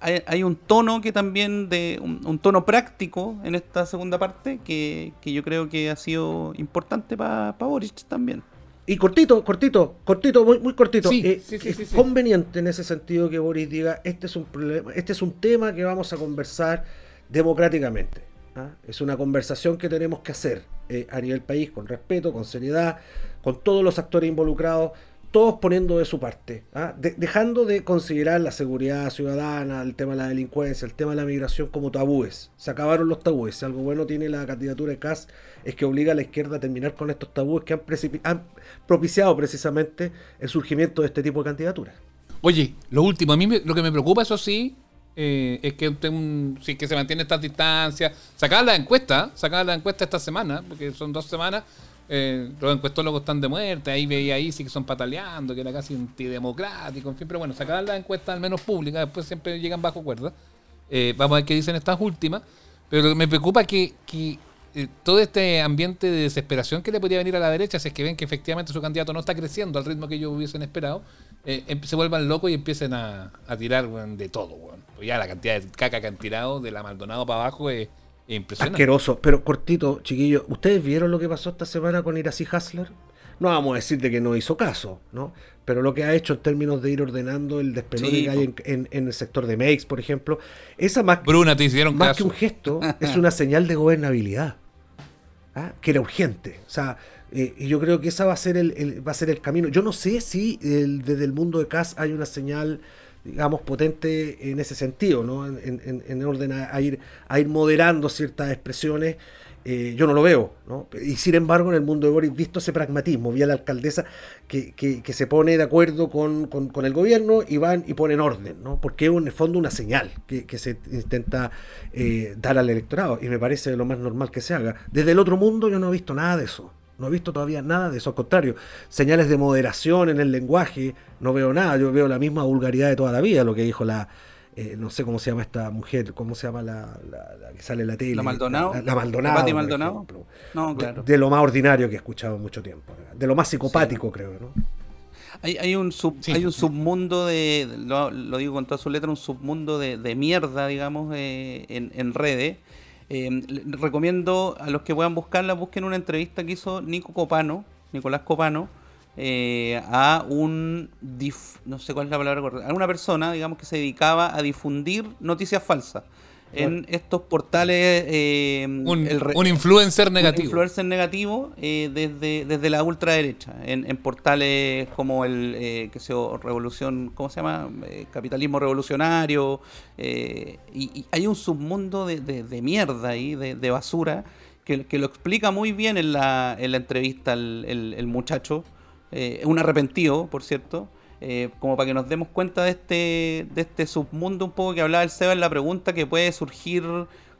hay, hay un tono que también de un, un tono práctico en esta segunda parte que, que yo creo que ha sido importante para Boric también. Y cortito, cortito, cortito, muy, muy cortito. Sí, Eh, sí, sí, es sí, sí. conveniente en ese sentido que Boris diga, este es un problema, este es un tema que vamos a conversar democráticamente. ¿ah? Es una conversación que tenemos que hacer eh, a nivel país, con respeto, con seriedad, con todos los actores involucrados, todos poniendo de su parte, ¿ah? De- dejando de considerar la seguridad ciudadana, el tema de la delincuencia, el tema de la migración como tabúes. Se acabaron los tabúes. Si algo bueno tiene la candidatura de Kass es que obliga a la izquierda a terminar con estos tabúes que han, propiciado precisamente el surgimiento de este tipo de candidaturas. Oye, lo último, a mí lo que me preocupa, eso sí, eh, es que, usted, un- sí, que se mantiene estas distancias. Sacaban la encuesta, sacaban la encuesta esta semana, porque son dos semanas. eh, los encuestólogos están de muerte, ahí veía ahí sí que son pataleando, que era casi antidemocrático, en fin, pero bueno, sacaban la encuesta al menos pública, después siempre llegan bajo cuerda. Eh, vamos a ver qué dicen estas últimas. Pero me preocupa es que, que eh, todo este ambiente de desesperación que le podría venir a la derecha, si es que ven que efectivamente su candidato no está creciendo al ritmo que ellos hubiesen esperado, eh, em- se vuelvan locos y empiecen a, tirar de todo. weón. Ya la cantidad de caca que han tirado de la Maldonado para abajo es, es impresionante. Asqueroso, pero cortito, chiquillos. ¿Ustedes vieron lo que pasó esta semana con Iracy Hasler? No vamos a decir de que no hizo caso, ¿no? Pero lo que ha hecho en términos de ir ordenando el despelón Sí, que hay en, en- en el sector de Meix, por ejemplo, esa más, Bruna, te hicieron más caso. que un gesto, es una señal de gobernabilidad. ¿ah? Que era urgente. O sea, eh, y yo creo que esa va a ser el, el- va a ser el camino. Yo no sé si el- desde el mundo de CAS hay una señal digamos, potente en ese sentido, ¿no? En, en- en orden a, a ir, a ir moderando ciertas expresiones. eh, yo no lo veo, ¿no? Y sin embargo, en el mundo de Boris, visto ese pragmatismo, vi a la alcaldesa que, que- que se pone de acuerdo con, con- con el gobierno y van y ponen orden, ¿no? Porque es en el fondo una señal que, que se intenta eh, dar al electorado y me parece lo más normal que se haga. Desde el otro mundo yo no he visto nada de eso. No he visto todavía nada de eso, al contrario, señales de moderación en el lenguaje, no veo nada, yo veo la misma vulgaridad de toda la vida, lo que dijo la, eh, no sé cómo se llama esta mujer, cómo se llama la, la- la que sale en la tele. ¿La Maldonado? La, la Maldonado. ¿La Pati por Maldonado? No, De- claro. De, lo más ordinario que he escuchado en mucho tiempo. De lo más psicopático, creo, ¿no? Hay, hay un sub- hay un submundo de, lo, lo digo con todas sus letras, un submundo de, de mierda, digamos, eh, en, en redes. Eh, recomiendo a los que puedan buscarla, busquen una entrevista que hizo Nico Copano, Nicolás Copano, eh, a un, no sé cuál es la palabra correcta, a una persona, digamos, que se dedicaba a difundir noticias falsas. En estos portales. eh, Un- el re- un influencer negativo. Un influencer negativo eh, desde, desde la ultraderecha. En, en portales como el. Eh, que yo, Revolución. ¿Cómo se llama? Eh, capitalismo revolucionario. eh, y, y hay un submundo de, de- de mierda ahí, de, de basura, que, que lo explica muy bien en la, en la entrevista el, el- el muchacho. Eh, un arrepentido, por cierto. Eh, como para que nos demos cuenta de este, de este submundo un poco que hablaba el Seba en la pregunta que puede surgir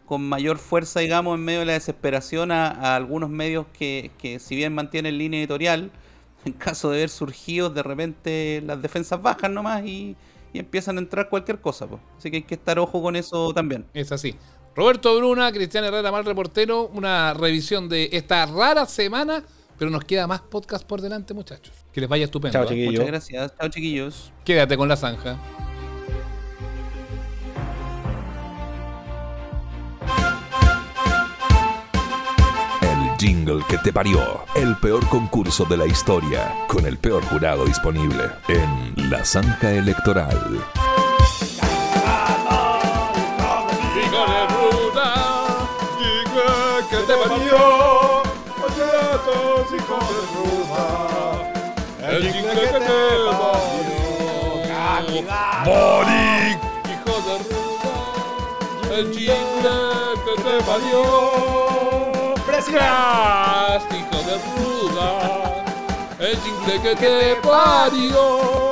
con mayor fuerza, digamos, en medio de la desesperación a, algunos medios que, que si bien mantienen línea editorial, en caso de ver surgidos de repente las defensas bajan nomás y, y empiezan a entrar cualquier cosa. po. Así que hay que estar ojo con eso también. Es así. Roberto Bruna, Cristian Herrera, mal reportero, una revisión de esta rara semana, pero nos queda más podcast por delante, muchachos. Que les vaya estupendo. Chao, ¿eh? chiquillos. Muchas gracias. Chao, chiquillos. Quédate con la zanja. El jingle que te parió. El peor concurso de la historia. Con el peor jurado disponible. En La Zanja Electoral. Boric, hijo de ruta, el jingle que te parió. Crash, hijo de ruta, el jingle que te parió.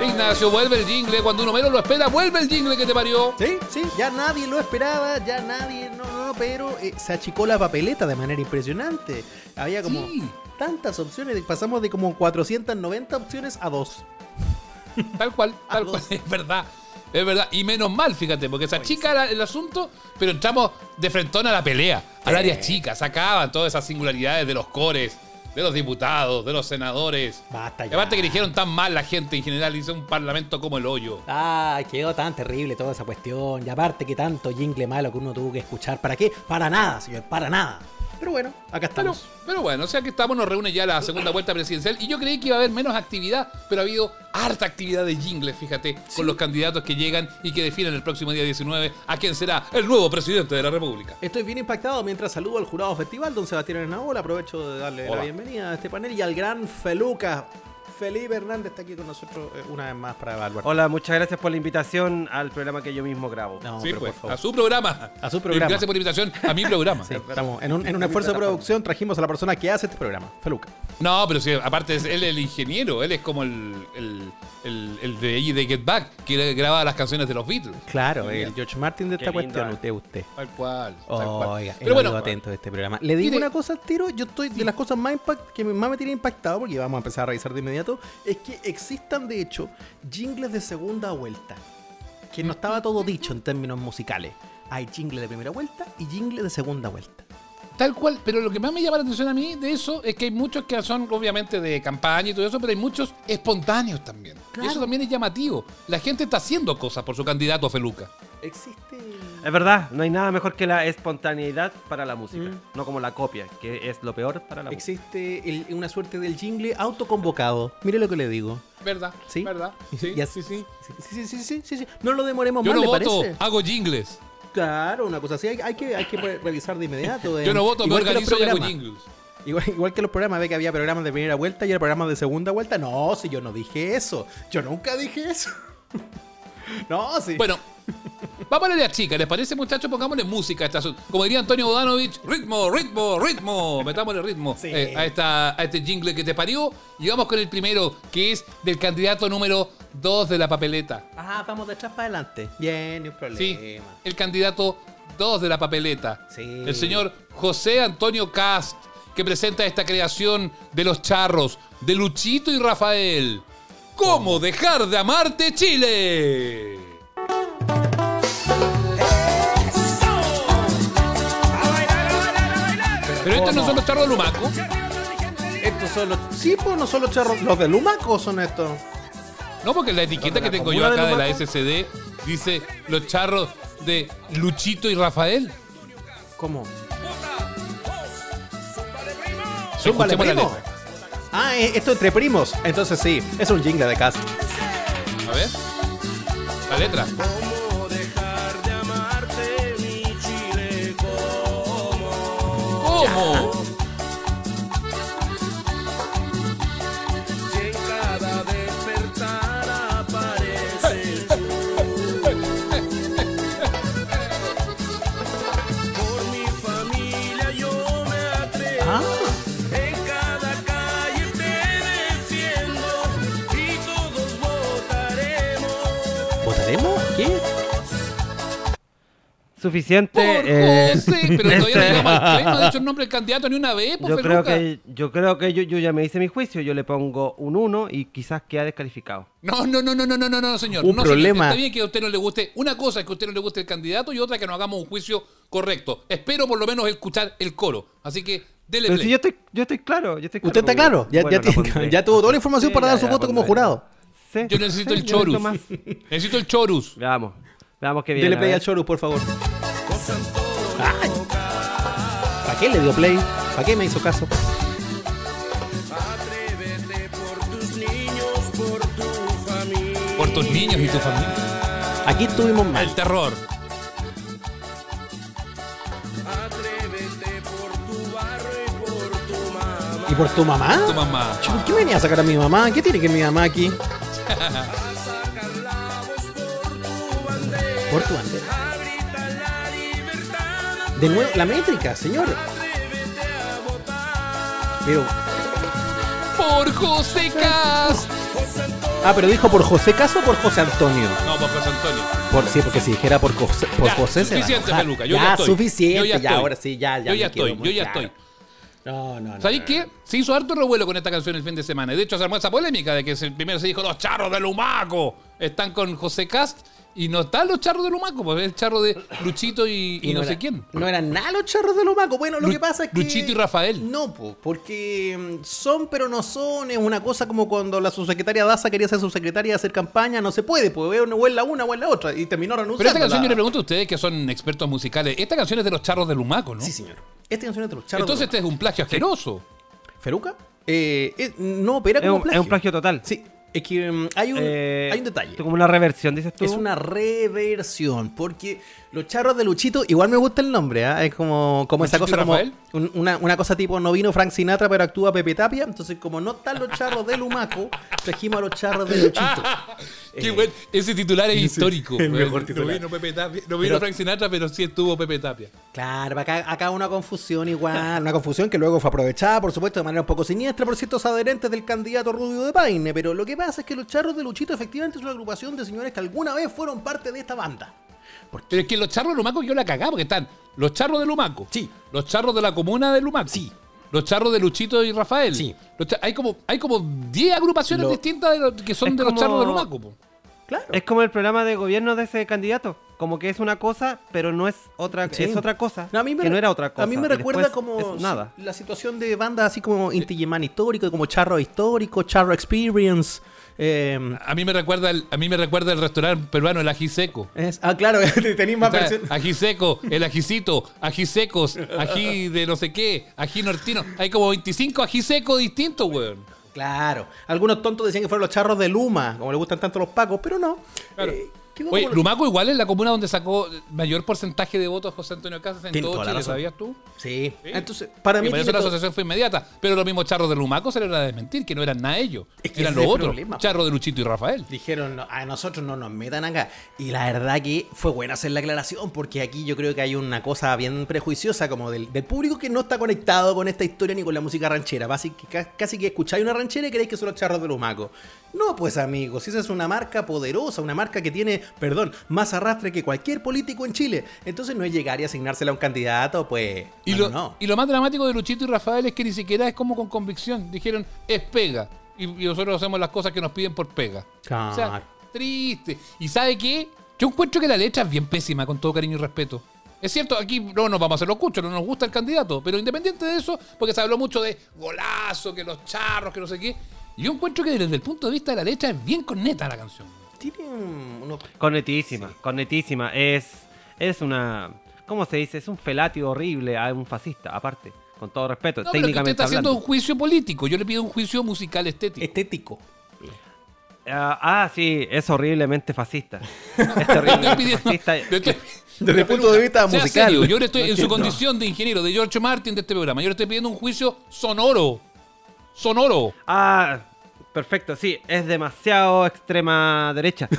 Ignacio, vuelve el jingle. Cuando uno menos lo espera, vuelve el jingle que te parió. Sí, sí, ya nadie lo esperaba, ya nadie, no, no, no, pero eh, se achicó la papeleta de manera impresionante. Había como tantas opciones, pasamos de como 490 opciones a dos. Tal cual, tal cual, es verdad. Es verdad, y menos mal, fíjate, porque esa chica era el asunto, pero entramos de frentón a la pelea, al área chica, sacaban todas esas singularidades de los cores, de los diputados, de los senadores. Basta Y aparte que dijeron tan mal la gente en general, hizo un parlamento como el hoyo. Ay, quedó tan terrible toda esa cuestión. Y aparte que tanto jingle malo que uno tuvo que escuchar. ¿Para qué? Para nada, señor, para nada. Pero bueno, acá estamos. Pero bueno, o sea que estamos, nos reúne ya la segunda vuelta presidencial y yo creí que iba a haber menos actividad, pero ha habido harta actividad de jingle, fíjate, con los candidatos que llegan y que definen el próximo día 19 a quién será el nuevo presidente de la República. Estoy bien impactado mientras saludo al jurado festival, don Sebastián Hernández. Aprovecho de darle Hola. la bienvenida a este panel y al gran Feluca. Felipe Hernández está aquí con nosotros eh, una vez más para evaluar. Hola, muchas gracias por la invitación al programa que yo mismo grabo. No, Sí, pero pues, por favor. a su programa. A su Y programa. Gracias por la invitación a mi programa. Sí, estamos en un, en un esfuerzo de producción, trajimos a la persona que hace este programa, Feluca. No, pero sí, aparte es él el ingeniero, él es como el, el, el, el de allí de Get Back, que grababa las canciones de los Beatles. Claro, el George Martin de esta lindo, cuestión, ¿eh? usted, usted. Tal cual. tal cual. Oiga, Pero bueno, atento de este programa. Le digo Mire- una cosa al tiro, yo estoy de las cosas más impact que más me tiene impactado, porque vamos a empezar a revisar de inmediato, es que existan de hecho jingles de segunda vuelta. Que no estaba todo dicho en términos musicales. Hay jingle de primera vuelta y jingle de segunda vuelta. Tal cual, pero lo que más me llama la atención a mí de eso es que hay muchos que son obviamente de campaña y todo eso, pero hay muchos espontáneos también. Y eso también es llamativo. La gente está haciendo cosas por su candidato Feluca. Existe. Es verdad, no hay nada mejor que la espontaneidad para la música, no como la copia, que es lo peor para la música. Existe el- una suerte del jingle autoconvocado. Mire lo que le digo. ¿Verdad? ¿Sí? ¿Verdad? Sí, sí, sí. Sí, sí, sí, sí, sí, sí. No lo demoremos Yo más, no ¿le voto, parece? hago jingles. Claro, una cosa así. Hay, hay que, hay que re- revisar de inmediato. Yo eh. no voto, me Igual que los organizo hago programas. Igual, igual que los programas, ve que había programas de primera vuelta y era programas de segunda vuelta. No, si yo no dije eso. Yo nunca dije eso. no, sí. Bueno, vamos a la chica, ¿les parece, muchachos? Pongámosle música a esta. Como diría Antonio Bodanovich, ritmo, ritmo, ritmo. Metámosle ritmo eh, a, esta, a este jingle que te parió. Y vamos con el primero, que es del candidato número 2 de la papeleta. Ajá, vamos de atrás para adelante. Bien, ni un problema. Sí, el candidato 2 de la papeleta. Sí. El señor José Antonio Cast, que presenta esta creación de los charros, de Luchito y Rafael. ¿Cómo dejar de amarte Chile? Pero estos no son los charros de Lumaco. Estos son los. Sí, pues no son los charros. Los de Lumaco son estos. No, porque la etiqueta que tengo yo comuna de acá de la? SCD dice los charros de Luchito y Rafael. ¿Cómo? Zúmbale, primo. Ah, eh, esto entre primos. Entonces sí, es un jingle de casa. A ver. La letra. ¿Cómo? Suficiente. Por eh, José. Pero todavía no este- llegamos al tren, no ha dicho el nombre del candidato ni una vez, pues, Yo creo que, yo creo que yo, yo ya me hice mi juicio, yo le pongo un 1 y quizás queda descalificado. No, no, no, no, no, no, no, no, señor. Un no, señor. problema. Está bien que a usted no le guste. Una cosa es que a usted no le guste el candidato y otra que nos hagamos un juicio correcto. Espero por lo menos escuchar el coro. Así que dele Pero play. si yo estoy, yo estoy claro, yo estoy claro. ¿Usted está claro? Ya, Bueno, ya, tiene- ya tuvo toda la información Sí, para ya, dar su ya voto como jurado. Sí. Yo necesito el Sí, yo chorus. necesito. Necesito el chorus. Veamos. Veamos qué viene. Dele play al Chorus, por favor. ¿Para qué le dio play? ¿Para qué me hizo caso? Atrévete por tus niños, por tu familia. Por tus niños y tu familia. Aquí estuvimos mal. El terror. Atrévete por tu barrio y por tu mamá. ¿Y por tu mamá? ¿Por qué venía a sacar a mi mamá? ¿Qué tiene que mi mamá aquí? Por tu bandera. De nuevo, la métrica, señor. Pero, Por José Cast. ah, pero dijo por José Caso o por José Antonio. No, por José Antonio. Por, sí, porque si dijera por José, por Ya, José se va a suficiente. Feluca, yo ya, ya estoy. suficiente, Yo ya, ya estoy. ahora sí, ya, ya. Yo ya estoy, yo ya claro. estoy. No, no, no. ¿Sabéis qué? Se hizo harto revuelo con esta canción el fin de semana. De hecho se armó esa polémica de que primero se dijo los charros de Lumaco están con José Cast y no están los charros de Lumaco, pues es el charro de Luchito y, y no, sé era- quién. No eran nada los charros de Lumaco. Bueno, lo Lu- que pasa es que. Luchito y Rafael. No, po, porque mm, son pero no son. Es una cosa como cuando la subsecretaria Daza quería ser subsecretaria y hacer campaña. No se puede, pues o en la una o en la otra. Y terminó renunciando. Pero esta canción yo le pregunto a ustedes que son expertos musicales. Esta canción es de los charros de Lumaco, ¿no? Sí, señor. Esta canción es de los charros Entonces de este es un plagio asqueroso. ¿Feruca? Eh, eh, no, pero era Es como un, plagio. es un plagio total. Sí, es que mm, hay, un, Eh, hay un detalle. Como una reversión, dices tú. Es una reversión, porque los charros de Luchito, igual me gusta el nombre, ¿ah? es como, como esa ¿Luchito cosa, como un- una, una cosa tipo no vino Frank Sinatra, pero actúa Pepe Tapia. Entonces, como no están los charros de Lumaco, trajimos a los charros de Luchito. Qué buen. Ese titular es sí, histórico. el mejor No titular. vino Pepe Tapia- no vino Pero- Frank Sinatra, pero sí estuvo Pepe Tapia. Claro, acá, acá una confusión igual, una confusión que luego fue aprovechada, por supuesto, de manera un poco siniestra por ciertos adherentes del candidato Rubio de Paine. Pero lo que pasa es que los charros de Luchito efectivamente es una agrupación de señores que alguna vez fueron parte de esta banda. Pero es que los charros de Lumaco yo la cagaba porque están los charros de Lumaco. Sí. Los charros de la comuna de Lumaco. Sí. Los charros de Luchito y Rafael. Sí. Hay como hay como 10 agrupaciones Lo- distintas de los- que son Es de los como- charros de Lumaco. po. Es como el programa de gobierno de ese candidato. Como que es una cosa, pero no es otra, Sí. es otra cosa. No, a mí me que no era otra cosa. A mí me y recuerda después como es nada. la situación de bandas así como Inti histórico, como Charro histórico, Charro Experience. Eh, A mí me recuerda el, a mí me recuerda el restaurante peruano, el ají seco. es- ah, claro, tenéis más O sea, ají seco, el ajicito, ají secos, ají de no sé qué, ají nortino. Hay como 25 ají secos distintos, weón. Claro. Algunos tontos decían que fueron los charros de Luma, como le gustan tanto los pacos, pero no. Claro. Eh, Oye, Lumaco igual es la comuna donde sacó mayor porcentaje de votos José Antonio Casas en todo Chile. ¿sabías tú? Sí. Entonces, para mí Y por eso la asociación fue inmediata. Pero los mismos charros de Lumaco se les van a desmentir, que no eran nada ellos. Es que eran los otros. charros de Luchito y Rafael. Dijeron, "No, a nosotros no nos metan acá. Y la verdad que fue buena hacer la aclaración, porque aquí yo creo que hay una cosa bien prejuiciosa como del, del público que no está conectado con esta historia ni con la música ranchera. Casi casi que escucháis una ranchera y creéis que son los charros de Lumaco. No, pues amigos, esa es una marca poderosa, una marca que tiene, perdón, más arrastre que cualquier político en Chile. Entonces no es llegar y asignársela a un candidato, pues... Y, no, lo, no, y lo más dramático de Luchito y Rafael es que ni siquiera es como con convicción. Dijeron, es pega. y, y nosotros hacemos las cosas que nos piden por pega. Claro. O sea, triste. ¿Y sabe qué? Yo encuentro que la letra es bien pésima, con todo cariño y respeto. Es cierto, aquí no nos vamos a hacer los cuchos, no nos gusta el candidato, pero independiente de eso, porque se habló mucho de golazo, que los charros, que no sé qué. Yo encuentro que desde el punto de vista de la letra es bien corneta la canción. Tiene un- unos Cornetísima, cornetísima. Es, es una. ¿Cómo se dice? Es un felatio horrible a un fascista, aparte. Con todo respeto, No, pero que usted técnicamente está haciendo un juicio político. Yo le pido un juicio musical estético. Estético. Ah, ah, sí, es horriblemente fascista. Es terriblemente fascista. Desde el punto de vista musical. serio, yo le estoy No en su condición de ingeniero de George Martin de este programa. Yo le estoy pidiendo un juicio sonoro. Sonoro. Ah, perfecto, sí, es demasiado extrema derecha.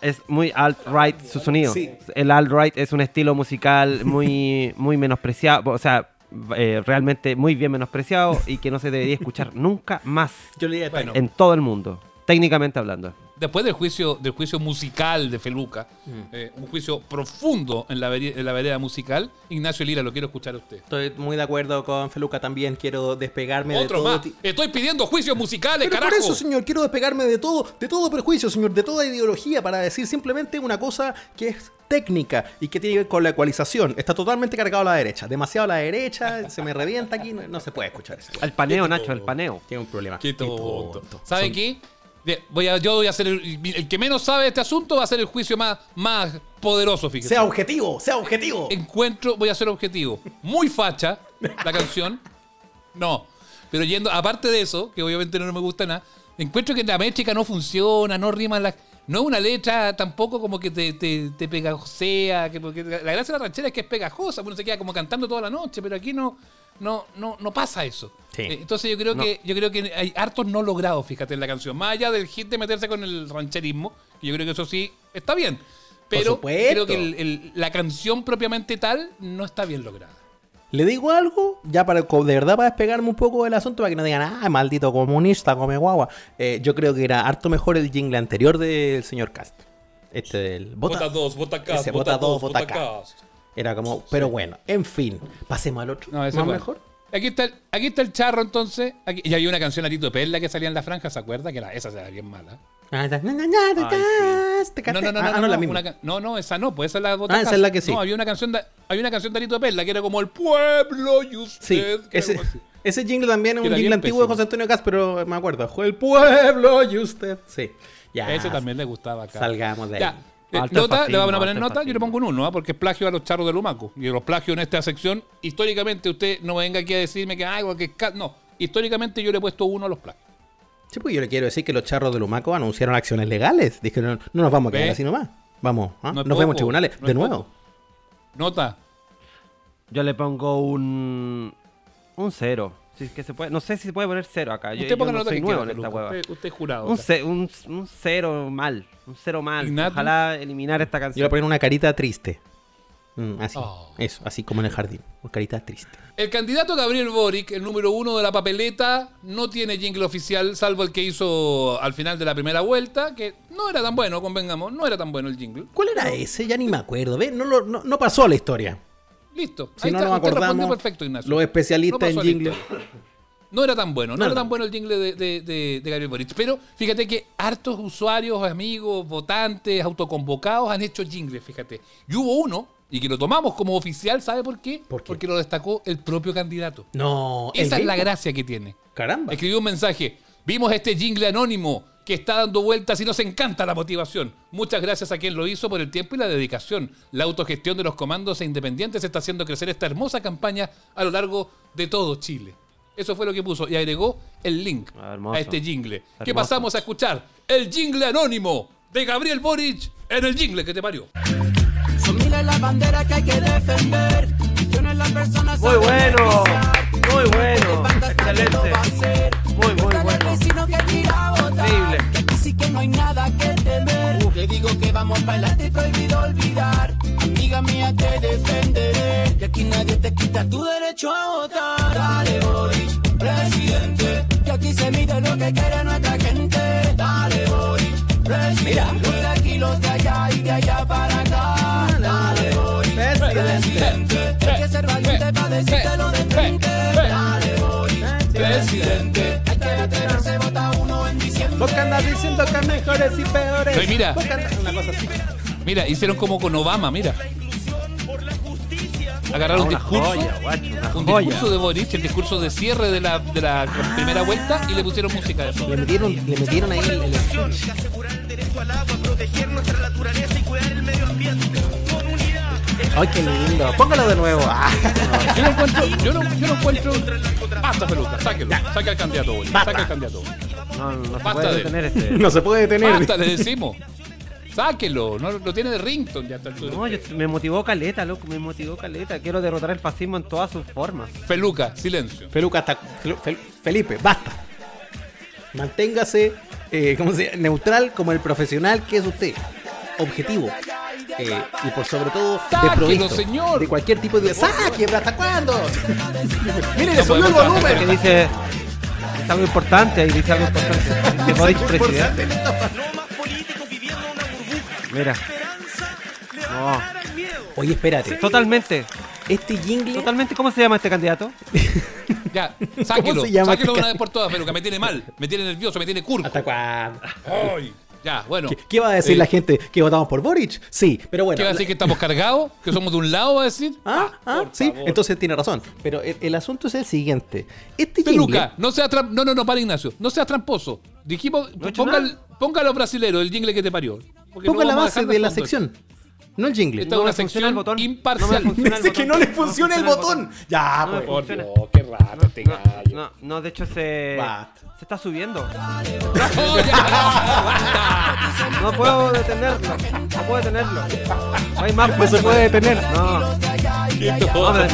Es muy alt-right su sonido. Sí. El alt-right es un estilo musical muy, muy menospreciado, o sea, eh, realmente muy bien menospreciado y que no se debería escuchar nunca más Yo le Bueno. en todo el mundo, técnicamente hablando. Después del juicio, del juicio musical de Feluca, Mm. eh, un juicio profundo en la, veri- en la vereda musical, Ignacio Lira, lo quiero escuchar a usted. Estoy muy de acuerdo con Feluca también. Quiero despegarme Otro de todo. más. Estoy pidiendo juicios musicales, Pero carajo. por eso, señor, quiero despegarme de todo, de todo prejuicio, señor, de toda ideología, para decir simplemente una cosa que es técnica y que tiene que ver con la ecualización. Está totalmente cargado a la derecha, demasiado a la derecha, se me revienta aquí, no, no se puede escuchar eso. El paneo, Nacho, el paneo. Tiene un problema. Qué tonto. tonto. ¿Sabe Son- qué? Voy a, yo voy a hacer el, el que menos sabe de este asunto va a ser el juicio más, más poderoso, fíjese. Sea objetivo, sea objetivo. Encuentro, voy a ser objetivo. Muy facha la canción. No. Pero yendo, aparte de eso, que obviamente no me gusta nada, encuentro que la métrica no funciona, no rima la. No es una letra tampoco como que te, te, te pegajosea. Que, porque la gracia de la ranchera es que es pegajosa, uno se queda como cantando toda la noche, pero aquí no, no, no, no pasa eso. Sí. Eh, Entonces yo creo No. que yo creo que hay hartos no logrados, fíjate, en la canción. Más allá del hit de meterse con el rancherismo, que yo creo que eso sí está bien. Pero creo que el- el- la canción propiamente tal no está bien lograda. ¿Le digo algo? Ya para de verdad para despegarme un poco del asunto, para que no digan, ah, maldito comunista, come guagua. Eh, yo creo que era harto mejor el jingle anterior del señor Cast. Este del... Vota dos, vota Cast, ese, vota vota dos, dos, vota vota Cast. Era como, pero bueno, en fin, pasemos al otro. No, ese ¿Más bueno. mejor? Aquí está, el, aquí está el charro entonces. Aquí- y había una canción a Tito Perla que salía en la franja, ¿se acuerda? Que era, esa era bien mala. Ah, Cast, te No, no, no, no, Ah, no, no, la misma. una no, no, esa no, pues esa es la Ah, esa es la que sí. No, había una canción de, había una canción de Tito Perla que era como el pueblo y Sí, usted. que ese, ese jingle también es un jingle antiguo de pésimo. José Antonio Cast, pero me acuerdo. El pueblo y usted. Sí, ya. Ese también le gustaba acá. Salgamos de ahí. Ya. Eh, nota, fascismo, le van a poner nota, yo le pongo un 1, ¿ah? porque es plagio a los charros de Lumaco. Y los plagios en esta sección, históricamente usted no venga aquí a decirme que algo que no, históricamente yo le he puesto uno a los plagios. Sí, pues yo le quiero decir que los charros de Lumaco anunciaron acciones legales. Dijeron, no nos vamos a quedar Ve. así nomás. Vamos, ¿ah? No nos vemos en tribunales. no de nuevo. poco. Nota. Yo le pongo un. Un cero. Si es que se puede, no sé si se puede poner cero acá. Yo, Usted yo ponga la no nota soy que nuevo quiera, en esta Peluca. hueva. Usted, usted es jurado. Un, acá. ce- un, un cero mal. Un cero mal. Ojalá eliminar esta Yo le canción. voy a poner una carita triste. Mm, así. Oh. Eso, así como en el jardín. Una carita triste. El candidato Gabriel Boric, el número uno de la papeleta, no tiene jingle oficial, salvo el que hizo al final de la primera vuelta, que no era tan bueno, convengamos, no era tan bueno el jingle. ¿Cuál era ese? Ya ni me acuerdo. ¿Ves? No, no, no pasó a la historia. Listo. Si Ahí no está, nos acordamos, perfecto, Ignacio. los especialistas No en jingle. No era tan bueno, no, No, era no. tan bueno el jingle de, de- de- de Gabriel Boric. Pero fíjate que hartos usuarios, amigos, votantes, autoconvocados han hecho jingles, fíjate. Y hubo uno, y que lo tomamos como oficial, ¿sabe por qué? Porque lo destacó el propio candidato. No, ¿el Esa es la gracia que tiene. Caramba. Escribió un mensaje. Vimos este jingle anónimo que está dando vueltas y nos encanta la motivación. Muchas gracias a quien lo hizo por el tiempo y la dedicación. La autogestión de los comandos e independientes está haciendo crecer esta hermosa campaña a lo largo de todo Chile. Eso fue lo que puso y agregó el link Ah, hermoso. a este jingle. Que Hermoso. pasamos a escuchar el jingle anónimo de Gabriel Boric en el jingle que te parió. Son miles las banderas que hay que defender. Millones las personas Muy bueno, beneficiar. Muy bueno, Que excelente. Muy, muy bueno. que. Increíble. Que aquí sí que no hay nada que temer. Te digo que vamos para adelante y prohibido olvidar. Amiga mía, te defenderé. Y aquí nadie te quita tu derecho a votar. Dale, Boric, presidente. Que aquí se mide lo que quiere nuestra gente. Dale, Boric, presidente. De aquí, los de allá y de allá para acá. Dale, Boric, presidente. Valiente para decírtelo de frente. Dale, Boric, presidente. Hay que se vota uno en diciembre. Vos que andas diciendo que hay mejores y peores. Mira. Vos que andas- Una cosa así. Mira, hicieron como con Obama, mira. Agarraron un Una discurso, joya, guacho, una un joya. discurso de Boric, el discurso de cierre de la, de la primera vuelta y le pusieron música de eso. Le metieron, le metieron ahí el, el. Ay, qué lindo. Póngalo de nuevo. Ah. Yo no encuentro, yo no, yo no encuentro. Basta, peluca, sáquelo. Saque al candidato. Basta. Saque al candidato Boric. No, no se puede de- detener este. No se puede detener. Basta, le decimos. Sáquelo, no lo tiene de Rington ya hasta el No, yo- me motivó caleta, loco, me motivó caleta. Quiero derrotar el fascismo en todas sus formas. Peluca, silencio. Feluca hasta. Fel- Felipe, basta. Manténgase, eh, ¿cómo se? Neutral como el profesional que es usted. Objetivo. Eh, y por sobre todo, desprovisto señor. de cualquier tipo de. ¡Saque! ¿Hasta cuándo? Mire, le No subió el volumen. Porque dice. Dice algo importante ahí, dice algo importante. Dice Boric presidente. Mira. No. Oye, espérate. Totalmente. Este jingle. Totalmente. ¿Cómo se llama este candidato? Ya, sáquelo. se llama sáquelo este una vez por todas, Peluca. Me tiene mal, me tiene nervioso, me tiene curvo. ¿Hasta cuándo? Ay, ya, bueno. ¿Qué, qué va a decir Eh, la gente? ¿Que votamos por Boric? Sí, pero bueno. ¿Qué va a decir que estamos cargados? ¿Que somos de un lado, va a decir? Ah, ah, por sí, favor. entonces tiene razón. Pero el, el asunto es el siguiente. Este Peluca, jingle. no seas tram- No, no, no, para Ignacio. No seas tramposo. Dijimos, No ponga, ponga a los brasileros, el jingle que te parió. Porque Ponga no la base de la sección. No el jingle. Esta No es una sección botón. imparcial. No me Dice que no le funciona el botón. Ya, No me pues. Dios, qué este No, gallo. no, no, de hecho se. Basta. Se está subiendo. No, ya, No puedo detenerlo. No puedo detenerlo. No hay más. No se puede detener. No. No, me.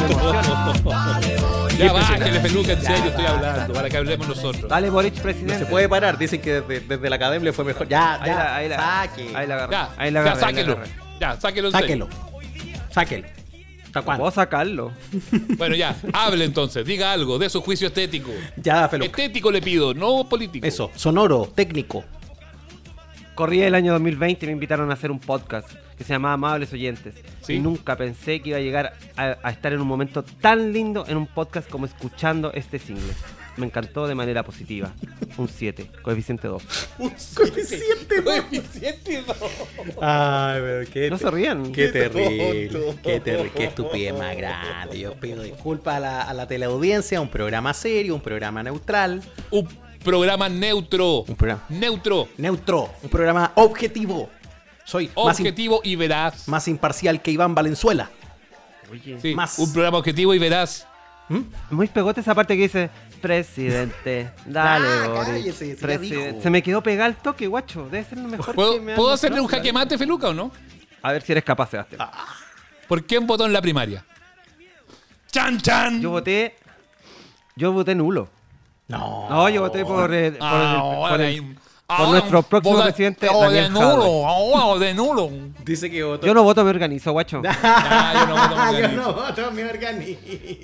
Ya bájale, peluca, en serio estoy hablando, para que hablemos nosotros. Dale Boric No presidente. se puede parar. Dicen que desde, desde la academia le fue mejor. Ya, Ahí ya. la, ahí la, saque. ahí la agarré. Ya, ahí la ya, agarré, ahí la sáquelo. agarré. Ya, sáquelo. Sáquelo. Sáquelo. ¿Hasta cuándo? Puedo sacarlo. Bueno, ya, hable entonces, diga algo de su juicio estético. Ya, Feluca. Estético le pido, no político. Eso, sonoro, técnico. Corrí el año 2020 y me invitaron a hacer un podcast que se llamaba Amables Oyentes. Sí. Y nunca pensé que iba a llegar a, a estar en un momento tan lindo en un podcast como escuchando este single. Me encantó de manera positiva. Un 7, coeficiente 2. Coeficiente, Coeficiente dos. Ay, pero qué. No se rían. Qué terrible. Qué terrible. Qué estupidez más grande. Yo pido disculpas a la, a la teleaudiencia. Un programa serio, un programa neutral. Un programa neutro. Un programa Neutro. neutro. Un programa objetivo. Soy más, Objetivo y veraz. más imparcial que Iván Valenzuela. Oye, Sí, más. Un programa objetivo y veraz. muy pegote esa parte que dice, presidente, dale, Ah, Boric, cállese, si ya presidente". dijo. Se me quedó pegado el toque, guacho. Debe ser lo mejor que ¿Puedo, me han ¿puedo hacerle un jaque mate, Feluca, o no? A ver si eres capaz, Sebastián. Ah. ¿Por quién votó en la primaria? ¡Chan, chan! Yo voté. Yo voté nulo. No. No, yo voté por, eh, por, el- Ahora por el- por ahora nuestro próximo vota- presidente, oh, de Daniel nulo, oh, de nulo. Dice que votó. Yo no voto, me organizo, guacho. Ah, yo no voto Ah, por yo no voto.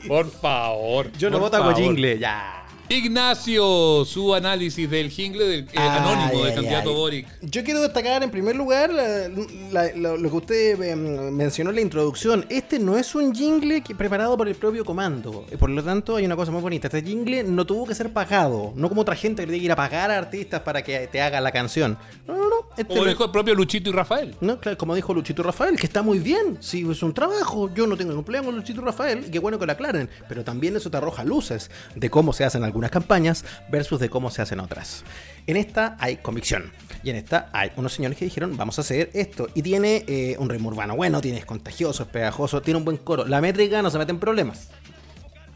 Por favor. Yo no por voto con favor. jingle. Ya. Ignacio, su análisis del jingle del eh, Ay, anónimo del ay, candidato ay. Boric. Yo quiero destacar en primer lugar la- la- la- lo que usted eh, mencionó en la introducción. Este no es un jingle que- preparado por el propio comando. Por lo tanto, hay una cosa muy bonita. Este jingle no tuvo que ser pagado. No como otra gente que tiene que ir a pagar a artistas para que te haga la canción. No, no, no. Este Como no- dijo el propio Luchito y Rafael. no, claro, como dijo Luchito Rafael, que está muy bien. Sí, es un trabajo. Yo no tengo ningún problema con Luchito Rafael. Y qué bueno que lo aclaren. Pero también eso te arroja luces de cómo se hacen algunas campañas versus de cómo se hacen otras. En esta hay convicción. Y en esta hay unos señores que dijeron, vamos a hacer esto. Y tiene eh, un ritmo urbano bueno, tiene es contagioso, es pegajoso, tiene un buen coro. La métrica no se mete en problemas.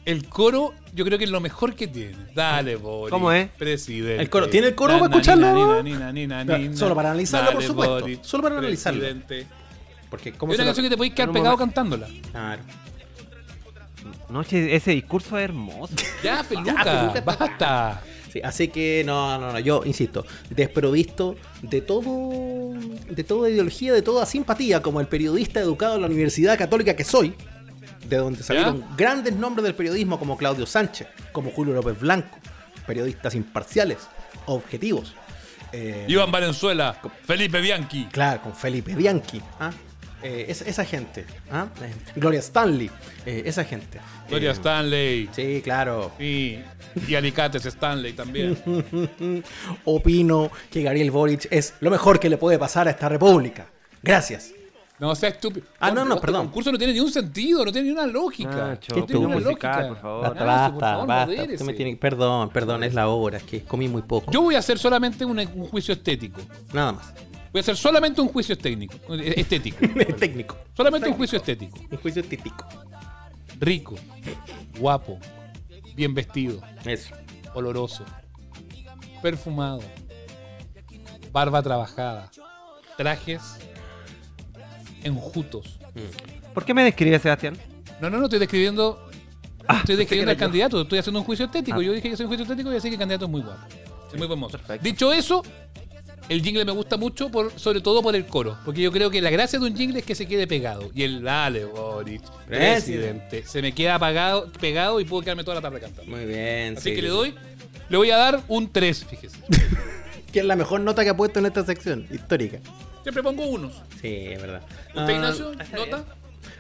El coro, yo creo que es lo mejor que tiene. Dale, Boric. ¿Cómo es? Presidente. El coro, ¿tiene el coro para escucharlo? nina, nina, nina, No, nina. solo para analizarlo, por supuesto. Solo para analizarlo. presidente. Porque Es ¿cómo una se lo- canción que te podéis quedar pegado momento- cantándola. Claro. No, che, ese discurso es hermoso. Ya, basta. Sí, así que no, no, no, yo insisto, desprovisto de todo, de toda ideología, de toda simpatía, como el periodista educado en la Universidad Católica que soy, de donde salieron grandes nombres del periodismo como Claudio Sánchez, como Julio López Blanco, periodistas imparciales, objetivos. Eh, Iván Valenzuela, Felipe Bianchi. Claro, con Felipe Bianchi. ¿ah? Eh, es- esa gente. ¿ah? Eh, Gloria Stanley. eh, esa gente. Gloria Eh, Stanley. Sí, claro. Sí. Y Alicates Stanley también. Opino que Gabriel Boric es lo mejor que le puede pasar a esta república. Gracias. No sea estúpido. Ah, no, no, perdón. concurso no tiene ni un sentido, no tiene ni una lógica. Nacho, no tiene una musical, lógica. por favor. Basta, por basta, favor, basta. modérese. Usted me tiene- Perdón, perdón, es la hora, es que comí muy poco. Yo voy a hacer solamente un, un juicio estético. Nada más. Voy a hacer solamente un juicio técnico, eh, estético. Técnico. Solamente un juicio estético. Un juicio típico. Rico, guapo, bien vestido, Eso. oloroso, perfumado, barba trabajada, trajes enjutos. ¿Por qué me describe, Sebastián? No, no, no, estoy describiendo. estoy describiendo al yo. candidato, estoy haciendo un juicio estético. Ah. Yo dije que soy un juicio estético y así que el candidato es muy guapo. Es muy famoso. Dicho eso, el jingle me gusta mucho, por, sobre todo por el coro. Porque yo creo que la gracia de un jingle es que se quede pegado. Y el dale, Boric, presidente, se me queda apagado, pegado y puedo quedarme toda la tarde cantando. Muy bien. Así sí, que le doy, le voy a dar un 3, fíjese. Que es la mejor nota que ha puesto en esta sección histórica. Siempre pongo unos. Sí, es verdad. ¿Usted, Ah, Ignacio? ¿Nota?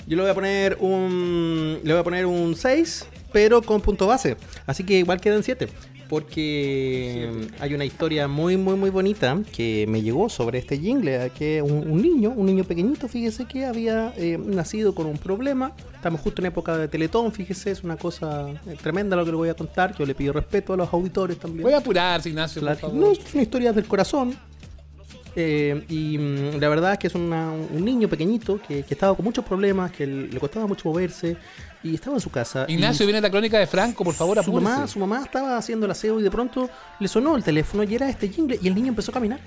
Yo le voy a poner un. Le voy a poner un 6, pero con punto base. Así que igual quedan 7. Porque hay una historia muy, muy, muy bonita que me llegó sobre este jingle. Que un, un niño, un niño pequeñito, fíjese que había eh, nacido con un problema. Estamos justo en época de Teletón, fíjese, es una cosa eh, tremenda lo que le voy a contar. Yo le pido respeto a los auditores también. Voy a apurarse, Ignacio, por Claro, favor. No, es una historia del corazón. Eh, y mm, la verdad es que es una- un niño pequeñito que, que estaba con muchos problemas, que le costaba mucho moverse y estaba en su casa. Ignacio, y viene la crónica de Franco, por favor, su apúrese. mamá, su mamá estaba haciendo el aseo y de pronto le sonó el teléfono y era este jingle y el niño empezó a caminar.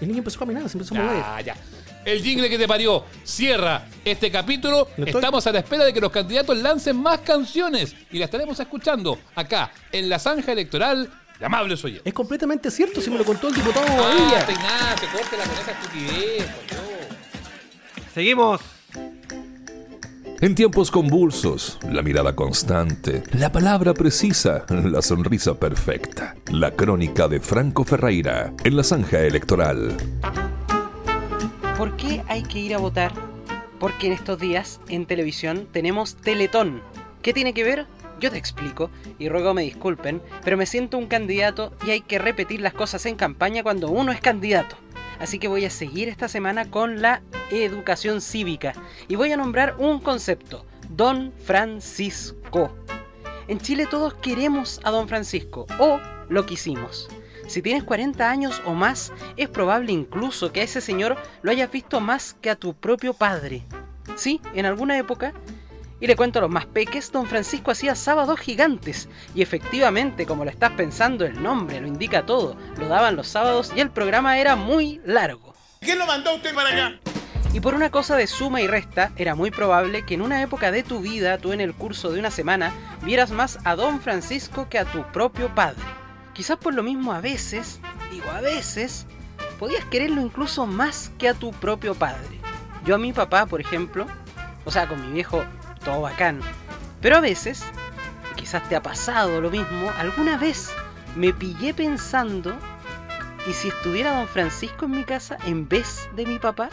El niño empezó a caminar, se empezó a mover. Ya. El jingle que te parió cierra este capítulo. No estoy- Estamos a la espera de que los candidatos lancen más canciones y la estaremos escuchando acá en la zanja electoral de Amables Oyentes. Es completamente cierto, si me lo contó el diputado Ah. Ignacio, con esa estupidez. Seguimos. En tiempos convulsos, la mirada constante, la palabra precisa, la sonrisa perfecta. La crónica de Franco Ferreira en la zanja electoral. ¿Por qué hay que ir a votar? Porque en estos días en televisión tenemos Teletón. ¿Qué tiene que ver? Yo te explico y ruego me disculpen, pero me siento un candidato y hay que repetir las cosas en campaña cuando uno es candidato. Así que voy a seguir esta semana con la educación cívica y voy a nombrar un concepto, Don Francisco. En Chile todos queremos a Don Francisco, o lo quisimos. Si tienes 40 años o más, es probable incluso que a ese señor lo hayas visto más que a tu propio padre. Sí, en alguna época. Y le cuento a los más peques, don Francisco hacía sábados gigantes. Y efectivamente, como lo estás pensando, el nombre lo indica todo. Lo daban los sábados y el programa era muy largo. ¿Quién lo mandó usted para acá? Y por una cosa de suma y resta, era muy probable que en una época de tu vida, tú en el curso de una semana, vieras más a Don Francisco que a tu propio padre. Quizás por lo mismo a veces, digo a veces, podías quererlo incluso más que a tu propio padre. Yo a mi papá, por ejemplo, o sea, con mi viejo, todo bacán. Pero a veces, quizás te ha pasado lo mismo, alguna vez me pillé pensando, ¿y si estuviera Don Francisco en mi casa en vez de mi papá?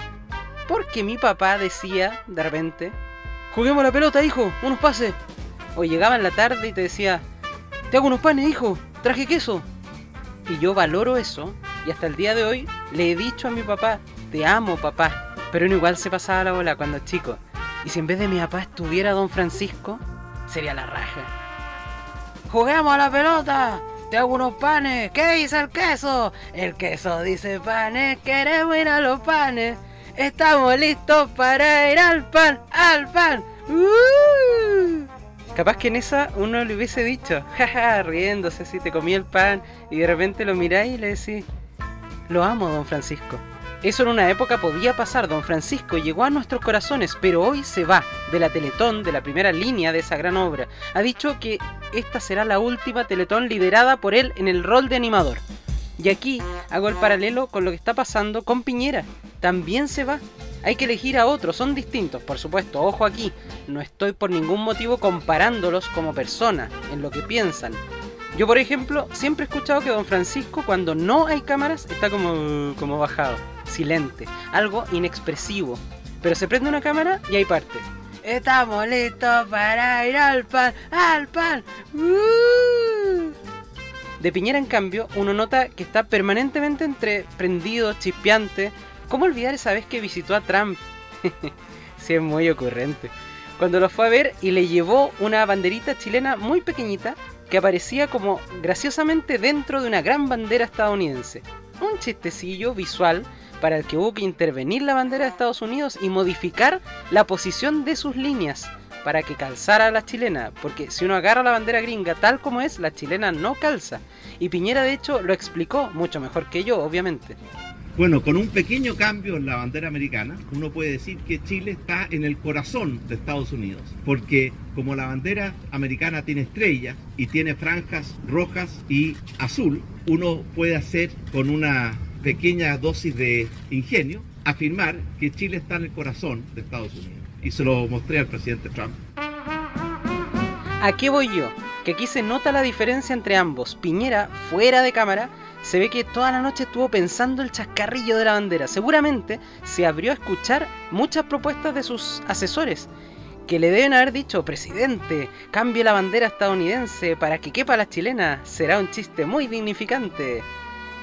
Porque mi papá decía de repente, juguemos la pelota, hijo, unos pases. O llegaba en la tarde y te decía, te hago unos panes, hijo, traje queso. Y yo valoro eso y hasta el día de hoy le he dicho a mi papá, te amo papá. Pero uno igual se pasaba la bola cuando chico. Y si en vez de mi papá estuviera don Francisco, sería la raja. ¡Juguemos a la pelota! ¡Te hago unos panes! ¿Qué dice el queso? El queso dice panes, queremos ir a los panes. Estamos listos para ir al pan, al pan. ¡Uh! Capaz que en esa uno le hubiese dicho, jaja, riéndose así, te comí el pan y de repente lo miráis y le decís, lo amo, don Francisco. Eso en una época podía pasar, don Francisco llegó a nuestros corazones, pero hoy se va de la Teletón, de la primera línea de esa gran obra. Ha dicho que esta será la última Teletón liderada por él en el rol de animador. Y aquí hago el paralelo con lo que está pasando con Piñera. También se va. Hay que elegir a otros, son distintos, por supuesto, ojo aquí, no estoy por ningún motivo comparándolos como personas, en lo que piensan. Yo, por ejemplo, siempre he escuchado que Don Francisco, cuando no hay cámaras, está como, como bajado, silente, algo inexpresivo. Pero se prende una cámara y ahí parte. Estamos listos para ir al pan, al pan. Uh. De Piñera, en cambio, uno nota que está permanentemente entre prendido, chispeante. ¿Cómo olvidar esa vez que visitó a Trump? sí, es muy ocurrente. Cuando lo fue a ver y le llevó una banderita chilena muy pequeñita que aparecía como graciosamente dentro de una gran bandera estadounidense. Un chistecillo visual para el que hubo que intervenir la bandera de Estados Unidos y modificar la posición de sus líneas para que calzara la chilena, porque si uno agarra la bandera gringa tal como es, la chilena no calza. Y Piñera de hecho lo explicó mucho mejor que yo, obviamente. Bueno, con un pequeño cambio en la bandera americana, uno puede decir que Chile está en el corazón de Estados Unidos, porque como la bandera americana tiene estrellas y tiene franjas rojas y azul, uno puede hacer con una pequeña dosis de ingenio afirmar que Chile está en el corazón de Estados Unidos. Y se lo mostré al presidente Trump. ¿A qué voy yo? Que aquí se nota la diferencia entre ambos. Piñera, fuera de cámara, se ve que toda la noche estuvo pensando el chascarrillo de la bandera. Seguramente se abrió a escuchar muchas propuestas de sus asesores, que le deben haber dicho, presidente, cambie la bandera estadounidense para que quepa la chilena. Será un chiste muy dignificante.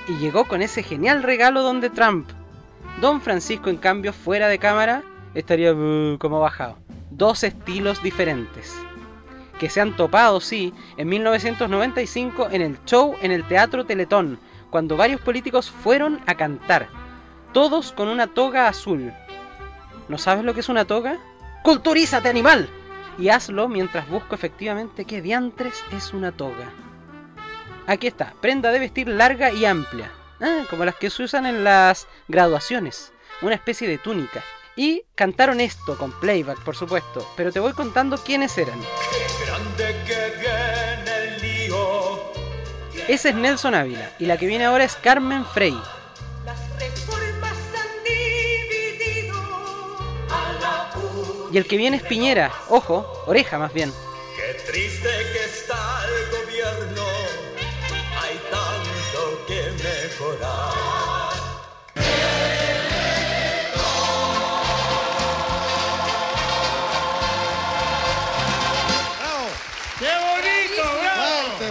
Y llegó con ese genial regalo donde Trump. Don Francisco, en cambio, fuera de cámara, estaría uh, como bajado. Dos estilos diferentes. Que se han topado, sí, en 1995 en el show en el Teatro Teletón, cuando varios políticos fueron a cantar. Todos con una toga azul. ¿No sabes lo que es una toga? ¡Culturízate, animal! Y hazlo mientras busco efectivamente qué diantres es una toga. Aquí está, prenda de vestir larga y amplia. Ah, como las que se usan en las graduaciones. Una especie de túnica. Y cantaron esto con playback, por supuesto, pero te voy contando quiénes eran. Ese es Nelson Ávila y la que viene ahora es Carmen Frey. Y el que viene es Piñera, ojo, oreja más bien. Qué triste que está el gobierno,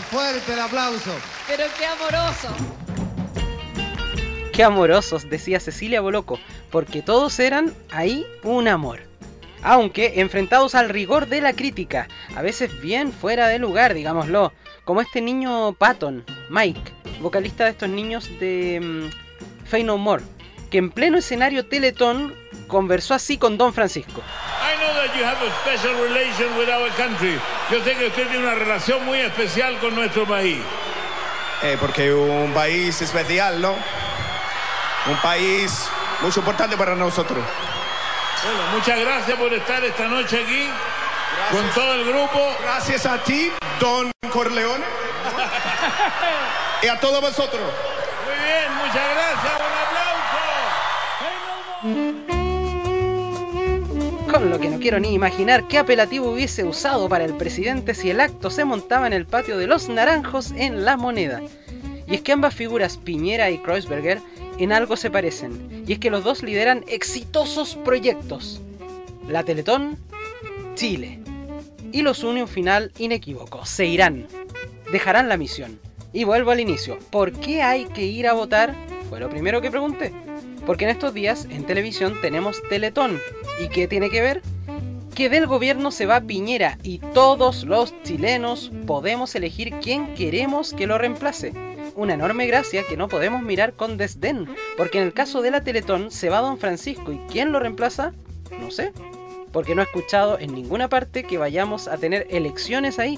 Fuerte, el aplauso. Pero qué amoroso. Qué amorosos, decía Cecilia Boloco, porque todos eran ahí un amor. Aunque enfrentados al rigor de la crítica, a veces bien fuera de lugar, digámoslo, como este niño Patton, Mike, vocalista de estos niños de mm, Fey No More, que en pleno escenario Teletón conversó así con Don Francisco. I know that you have a special relation with our country. Yo sé que usted tiene una relación muy especial con nuestro país. Eh, porque un país especial, ¿no? Un país muy importante para nosotros. Bueno, muchas gracias por estar esta noche aquí con todo el grupo. Gracias a ti, Don Corleone. y a todos vosotros. Muy bien, muchas gracias. Con lo que no quiero ni imaginar qué apelativo hubiese usado para el presidente si el acto se montaba en el patio de los naranjos en La Moneda. Y es que ambas figuras, Piñera y Kreuzberger, en algo se parecen. Y es que los dos lideran exitosos proyectos. La Teletón, Chile. Y los une un final inequívoco. Se irán. Dejarán la misión. Y vuelvo al inicio. ¿Por qué hay que ir a votar? Fue lo primero que pregunté. Porque en estos días en televisión tenemos Teletón. ¿Y qué tiene que ver? Que del gobierno se va Piñera y todos los chilenos podemos elegir quién queremos que lo reemplace. Una enorme gracia que no podemos mirar con desdén, porque en el caso de la Teletón se va Don Francisco y ¿quién lo reemplaza? No sé, porque no he escuchado en ninguna parte que vayamos a tener elecciones ahí.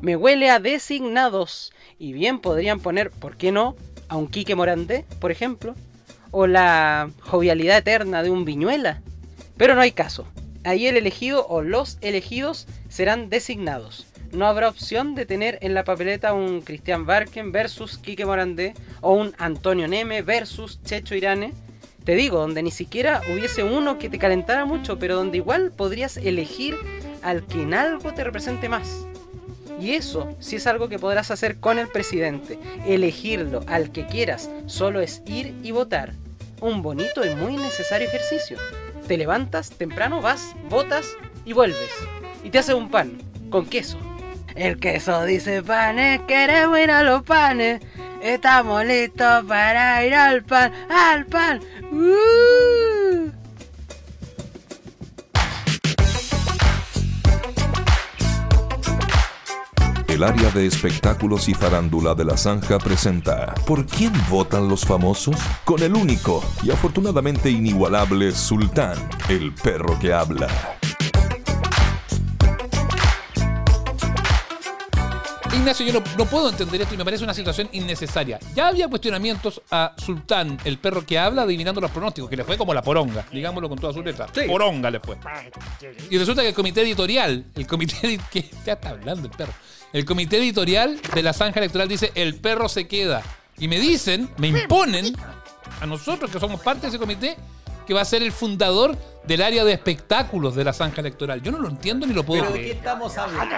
Me huele a designados, y bien podrían poner, ¿por qué no?, a un Quique Morandé, por ejemplo, o la jovialidad eterna de un Viñuela. Pero no hay caso. Ahí el elegido o los elegidos serán designados. No habrá opción de tener en la papeleta un Cristian Barken versus Quique Morandé o un Antonio Neme versus Checho Irane. Te digo, donde ni siquiera hubiese uno que te calentara mucho, pero donde igual podrías elegir al que en algo te represente más. Y eso sí es algo que podrás hacer con el presidente. Elegirlo al que quieras, solo es ir y votar. Un bonito y muy necesario ejercicio. Te levantas temprano, vas, botas y vuelves. Y te haces un pan con queso. El queso dice panes, queremos ir a los panes. Estamos listos para ir al pan, al pan. ¡Uh! El área de espectáculos y farándula de la Zanja presenta ¿Por quién votan los famosos? Con el único y afortunadamente inigualable Sultán, el perro que habla. Ignacio, yo no, no puedo entender esto y me parece una situación innecesaria. Ya había cuestionamientos a Sultán, el perro que habla, adivinando los pronósticos, que le fue como la poronga, digámoslo con todas sus letras. Poronga le fue. Y resulta que el comité editorial, el comité edi- ¿qué ya está hablando el perro? El comité editorial de la zanja electoral dice el perro se queda. Y me dicen, me imponen a nosotros que somos parte de ese comité que va a ser el fundador del área de espectáculos de la zanja electoral. Yo no lo entiendo ni lo puedo ¿Pero de qué estamos hablando?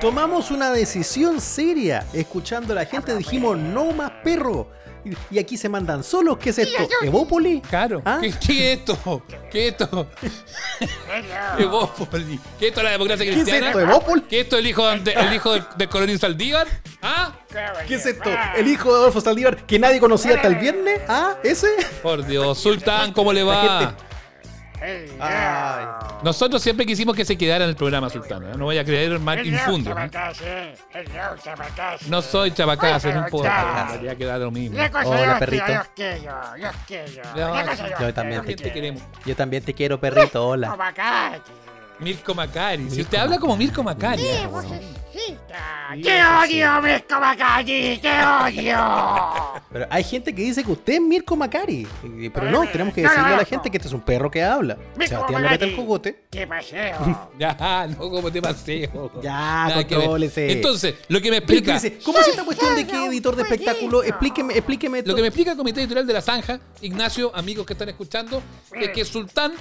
Tomamos una decisión seria. Escuchando a la gente dijimos no más perro. Y- aquí se mandan solos. ¿Qué es esto? ¿Evópoli? Claro. ¿Qué, qué es esto? ¿Qué es esto? Evópoli. ¿Qué es esto la democracia ¿Qué es cristiana? esto, Evópoli? ¿Qué es esto el hijo, de- el hijo del, del coronel Saldívar? ¿Ah? ¿Qué es esto? ¿El hijo de Adolfo Saldívar que nadie conocía hasta el viernes? ¿Ah? ¿Ese? Por Dios, Sultán, ¿cómo le va? Nosotros siempre quisimos que se quedara en el programa Sultán. ¿eh? No voy a creer más infundio. No soy chabacase, no importa. Ya queda lo mismo. Hola, perrito. Yo también te te queremos. Yo también te quiero, perrito. Hola. Mirko Macari. Si usted habla como Mirko Macari. ¡Qué odio, Mirko Macari! ¡Qué odio! Pero hay gente que dice que usted es Mirko Macari. Pero no, tenemos que decirle a la gente que este es un perro que habla. Mirko Sebastián López el Macari. cogote. ¡Qué paseo! Ya, no, como te paseo. Ya, Nada contrólese. Entonces, lo que me explica. ¿Cómo es esta cuestión de que editor de espectáculo? Explíqueme, explíqueme. Lo que me explica el comité editorial de la Zanja, Ignacio, amigos que están escuchando, es que Sultán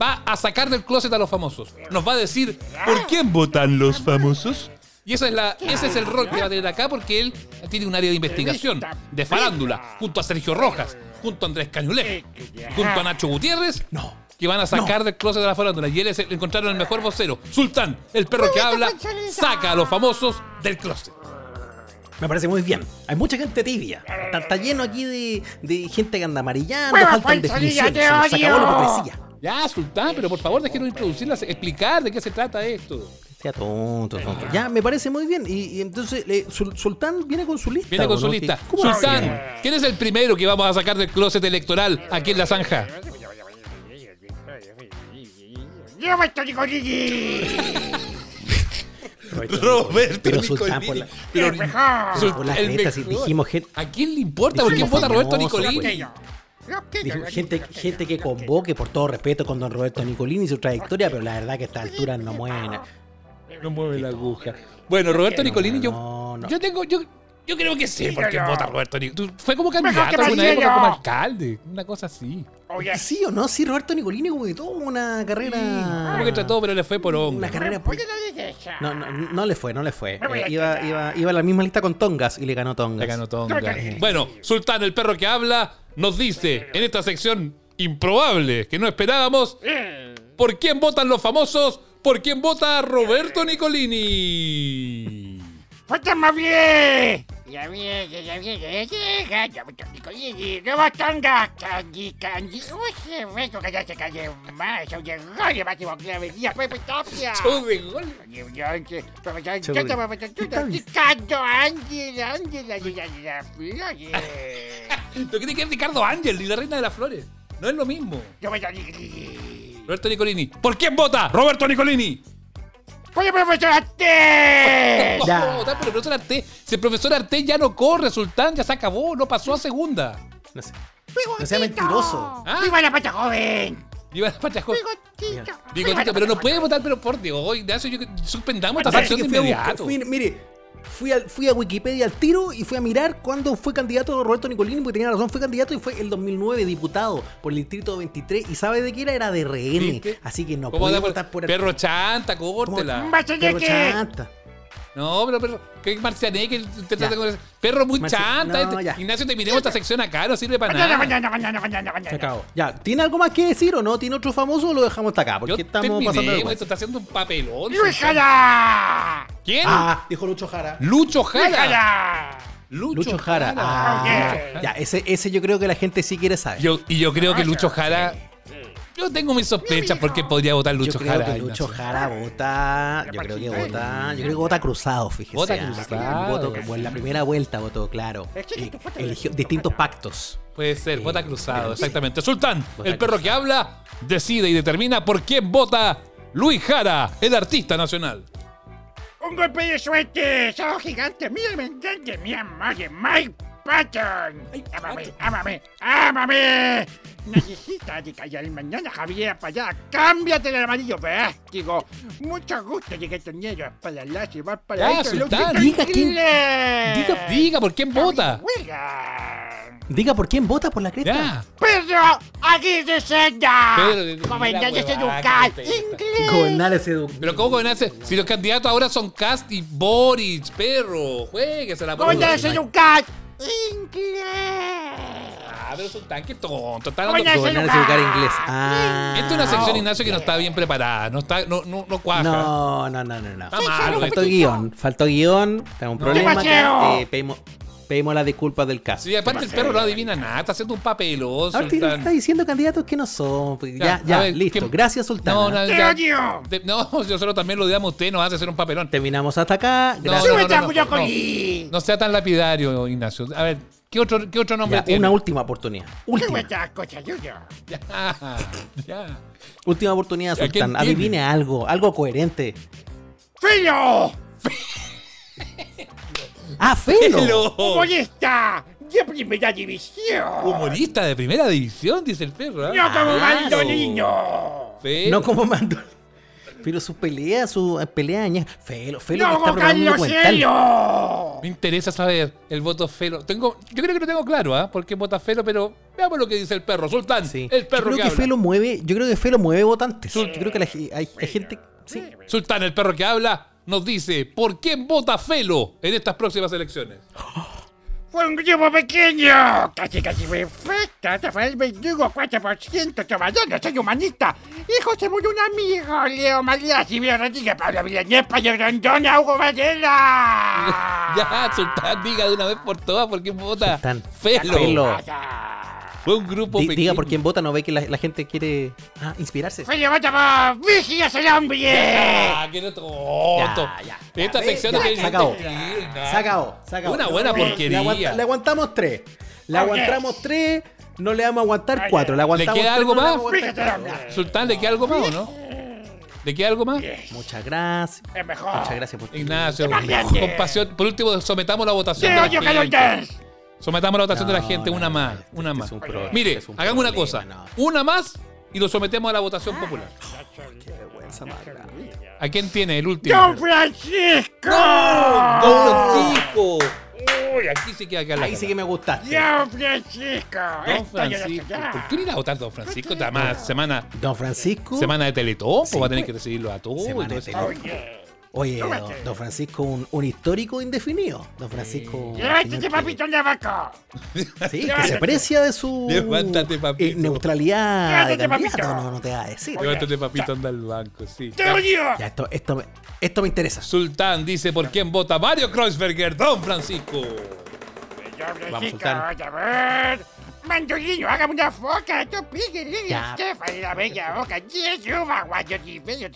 va a sacar del closet a los famosos. Nos va a decir por quién votan los famosos. Y esa es la, ese es el rol que va a tener acá porque él tiene un área de investigación, de farándula, junto a Sergio Rojas, junto a Andrés Cañulé, junto a Nacho Gutiérrez. Que van a sacar del closet de la farándula. Y él es el, encontraron el mejor vocero. Sultán, el perro que habla, saca a los famosos del closet. Me parece muy bien. Hay mucha gente tibia. Está, está lleno aquí de, de gente que anda amarillando. ¡Hueva, faltan definiciones. Se acabó la hipocresía. Ya, Sultán, pero por favor déjenos introducirlas, explicar de qué se trata esto. Sea tonto, tonto. Ya, me parece muy bien. Y, y entonces, eh, Sul- Sultán viene con su lista. Viene con ¿o su no? lista. ¿Qué- cómo Sultán? ¿quién es el primero que vamos a sacar del closet electoral aquí en la zanja? ¡Roberto Nicolini! Roberto Pero Sultán, por la, Pero- pero por la el si mejor. dijimos gente, ¿A quién le importa por quién Dijimos vota Roberto Nicolini? Gente, gente que convoque, por todo respeto, con don Roberto Nicolini y su trayectoria, pero la verdad que a esta altura no mueve. No mueve la aguja. Bueno, Roberto Nicolini, yo, No, no. yo tengo, yo, yo creo que sé por quién Dígalo. vota Roberto Nicolini. Fue como candidato época Marcelo. como alcalde, una cosa así. Oye, Sí o no, sí, Roberto Nicolini como que tuvo una carrera. Como que trató, pero le fue por hongo. Una carrera. ¿por qué no? No, no, le fue, no le fue. Eh, iba, iba, iba a la misma lista con Tongas y le ganó Tongas. Le ganó Tonga. Tonga. Bueno, Sultán, el perro que habla, nos dice en esta sección improbable que no esperábamos, ¿por quién votan los famosos? ¿Por quién vota Roberto Nicolini? ¡Fuerte más bien! Tú. Lo que ver Ricardo Ángel y la reina de las flores. No es lo mismo. Roberto Nicolini. ¿Por quién vota? Roberto Nicolini. ¡Oye, profesor Arte! ¿Cómo va a votar por el profesor Arte? Si el profesor Arte ya no corre, Sultán ya se acabó, no pasó a segunda. No sé. No sea mentiroso. ¿Ah? ¡Viva la pacha joven! Viva la patria joven. Bigotito. Bigotito, pero no puede votar, pero por Dios, Ignacio, yo suspendamos esta sección de inmediato. mire, fui a, fui a Wikipedia al tiro y fui a mirar cuándo fue candidato Roberto Nicolini, porque tenía razón, fue candidato y fue el 2009 diputado por el distrito 23. ¿Y sabe de qué era? Era de RN. ¿Viste? Así que no ¿Cómo puede da por- votar por Perro chanta, córtela. ¡Un bache Perro chanta. No, pero perro, que Marcianeque te trata con Perro muy Marci- chanta. no, este-. Ignacio, terminemos esta sección acá, no sirve para nada. Se acabó. Ya, ¿tiene algo más que decir o no? ¿Tiene otro famoso o lo dejamos hasta acá? Porque Yo estamos pasando terminé, vergüenza. esto está haciendo un papelón. ¡Luis Jara! ¿Quién? Ah, dijo Lucho Jara. Lucho Jara. ¡Luis Jara! Lucho, Jara. Ah, Yeah. ya, ese, ese yo creo que la gente sí quiere saber. Yo, y yo creo que Lucho Jara. Yo tengo mis sospechas porque podría votar Lucho yo creo Jara. que. Lucho Jara vota. Yo creo que vota. Yo creo que vota cruzado, fíjese. Vota ah, cruzado. Voto como en la primera vuelta votó, claro. Y eligió distintos pactos. Puede ser, vota cruzado, exactamente. Sultán, Vota el perro que habla, decide y determina por quién vota Luis Jara, el artista nacional. Un golpe de suerte, sos gigante, mira, me encanta, mi amor, Mike Patton. Ámame, ámame, ámame. Necesitas de callar mañana, Javier, para allá. Cámbiate el amarillo plástico. Mucho gusto, llegué toñero, para la y va para que Diga quién-. Diga, diga por quién vota. Diga por quién vota por la cresta. Ya. Pedro Aguirre mira, Seducar. huevada, Inglés. Gobernar ese Pero ¿cómo gobernarse? Si los candidatos ahora son Cast y Boric, perro. Jueguese la pelota. Seducar. Inglés. Pero Sultán, qué tonto. Está Gobernar hablando ese Gobernar ese lugar inglés. Ah. Esta es una sección, Ignacio, que no está bien preparada. No está, no, no, no cuaja. No, no, no, no. no. Está malo Faltó esto. guion. Faltó guion. Tengo un No. problema Demasiado. Eh, pedimos, pedimos las disculpas del caso. Sí, aparte el perro no adivina nada, está haciendo un papelón, Ahora tiene- está Sultán. diciendo candidatos que no son. pues, Ya, Ya, a ya, ver, listo. ¿qué- Gracias, Sultana. No, no, ya- de- no, nosotros también lo odiamos a usted, nos hace hacer un papelón. Terminamos hasta acá. No, Gracias. no, no, no, no, no. No sea tan lapidario, Ignacio. A ver, ¿qué otro, qué otro nombre Ya, tiene? una última oportunidad. Última. Ya, ya. Última oportunidad, ¿A quién Sultán. Adivine algo. Algo coherente. ¡Felo! ¡Ah, Felo! Felo. ¡Humorista! ¡De primera división! Humorista de primera división, dice el perro. ¿ah? ¡No como Claro. mandolino! Felo. No como mandó. Pero su pelea, su eh, pelea añeja. Felo, Felo ¡No que está preparando. Cielo! Me interesa saber el voto Felo. Tengo, yo creo que lo tengo claro, ¿ah? ¿Por qué vota Felo? Pero veamos lo que dice el perro. Sultán, el Yo perro creo que, que, habla. Felo mueve, yo creo que Felo mueve votantes. Yo creo que la hay, hay gente. Sí. Sultán, el perro que habla, nos dice por quién vota Felo en estas próximas elecciones. Fue un grupo pequeño, casi casi perfecto. Rafael Verdugo, 4%, tomador, no soy humanista. Hijo, se murió un amigo, Leo María, Silvio Rodríguez, Pablo Villanueva, Pablo Grandona, Hugo Varela. ya, Sultán, diga de una vez por todas por quién vota Sultán, Felo. Felo. Fue un grupo Di- pequeño. diga por quién vota, no ve que la, la gente quiere ah, inspirarse. Fue vota por Vigias el hombre. Ah, que no tonto. Esta Ya, sección ya, no tiene se acabó. Se acabó, se acabó. Una buena Le porquería. aguanta- Le, aguantamos tres. Le aguantamos tres. No le vamos a aguantar cuatro. Le ¿Le aguantamos queda tres, algo no le más? Sultán, ¿le queda algo más o no? ¿Le queda algo más? Muchas gracias. Es mejor. Muchas gracias por Ignacio, Imagínate. con pasión. Por último, sometamos la votación Te de la Sometamos la votación de la gente, no, una no, más, este- una este más. es un problema, Mire, este es un hagamos una cosa, no. una más y lo sometemos a la votación popular. Qué vergüenza. ¿A quién tiene el último? ¡Don Francisco! ¡Don Francisco! Uy, aquí sí que Ahí sí que me gustaste. ¡Don Francisco! Don Francisco. ¿Por qué no irá a votar Don Francisco? Además, semana, Don Francisco. semana de Teletón, Sí, va a tener pues. que recibirlo a todos. Semana de. Oye, don, don Francisco, un, un histórico indefinido. Don Francisco. ¡Levántate, papito Navaco! Sí, que se aprecia de su Levántate, papito. eh, neutralidad de Levántate, papito. No, no te va a decir. Levántate, papito, anda al banco, sí. ¡Te odio! Ya, esto, esto, me, esto me interesa. Sultán dice por quién vota Mario Kreuzberger, Don Francisco. Francisco, Sultán. a ver. Mandolino, hágame una foca, pique, Lidia Ya. Estefan, la bella boca, diez uvas, guayos y bellos,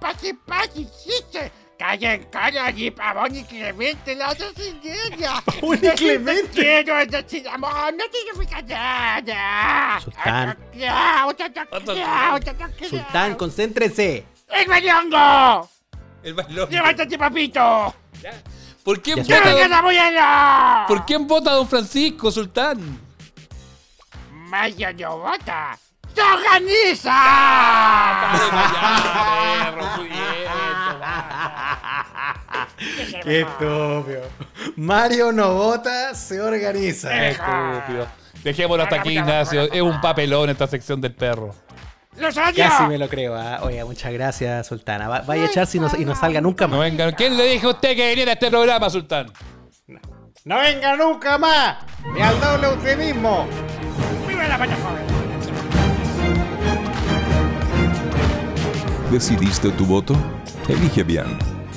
pase, pase, chiste. Callen cara allí, pavón y Clemente, la otra sillería. Pavón y Clemente. Quiero decir, amor, no significa nada. Sultán. Sultán. Sultán, concéntrese. ¡El bailongo! El bailón. ¡Levántate, papito! ¿Por quién Ya ¡Quiero vota la! ¿Por quién vota Don Francisco, Sultán? Maya no vota. ¡Se organiza! Qué estúpido. Mario no vota, se organiza. Estúpido. Dejémoslo hasta aquí, Ignacio. Es un papelón esta sección del perro. ¡Los! Casi me lo creo. ah. Oiga, muchas gracias, Sultana. Va- vaya a echar si no, y no salga nunca más. No venga, ¿quién le dijo a usted que viniera a este programa, Sultán? ¡No venga nunca más! ¡Ni al doble usted mismo! ¡Viva ¿Decidiste tu voto? Elige bien,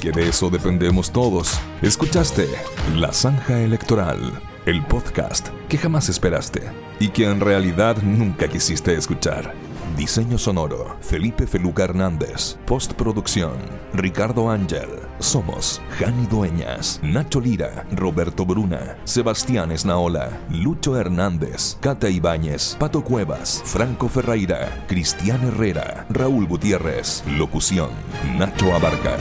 que de eso dependemos todos. Escuchaste La Zanja Electoral, el podcast que jamás esperaste y que en realidad nunca quisiste escuchar. Diseño sonoro, Felipe Feluca Hernández. Postproducción, Ricardo Ángel. Somos Jani Dueñas, Nacho Lira, Roberto Bruna, Sebastián Esnaola, Lucho Hernández, Cata Ibáñez, Pato Cuevas, Franco Ferreira, Cristian Herrera, Raúl Gutiérrez. Locución, Nacho Abarca.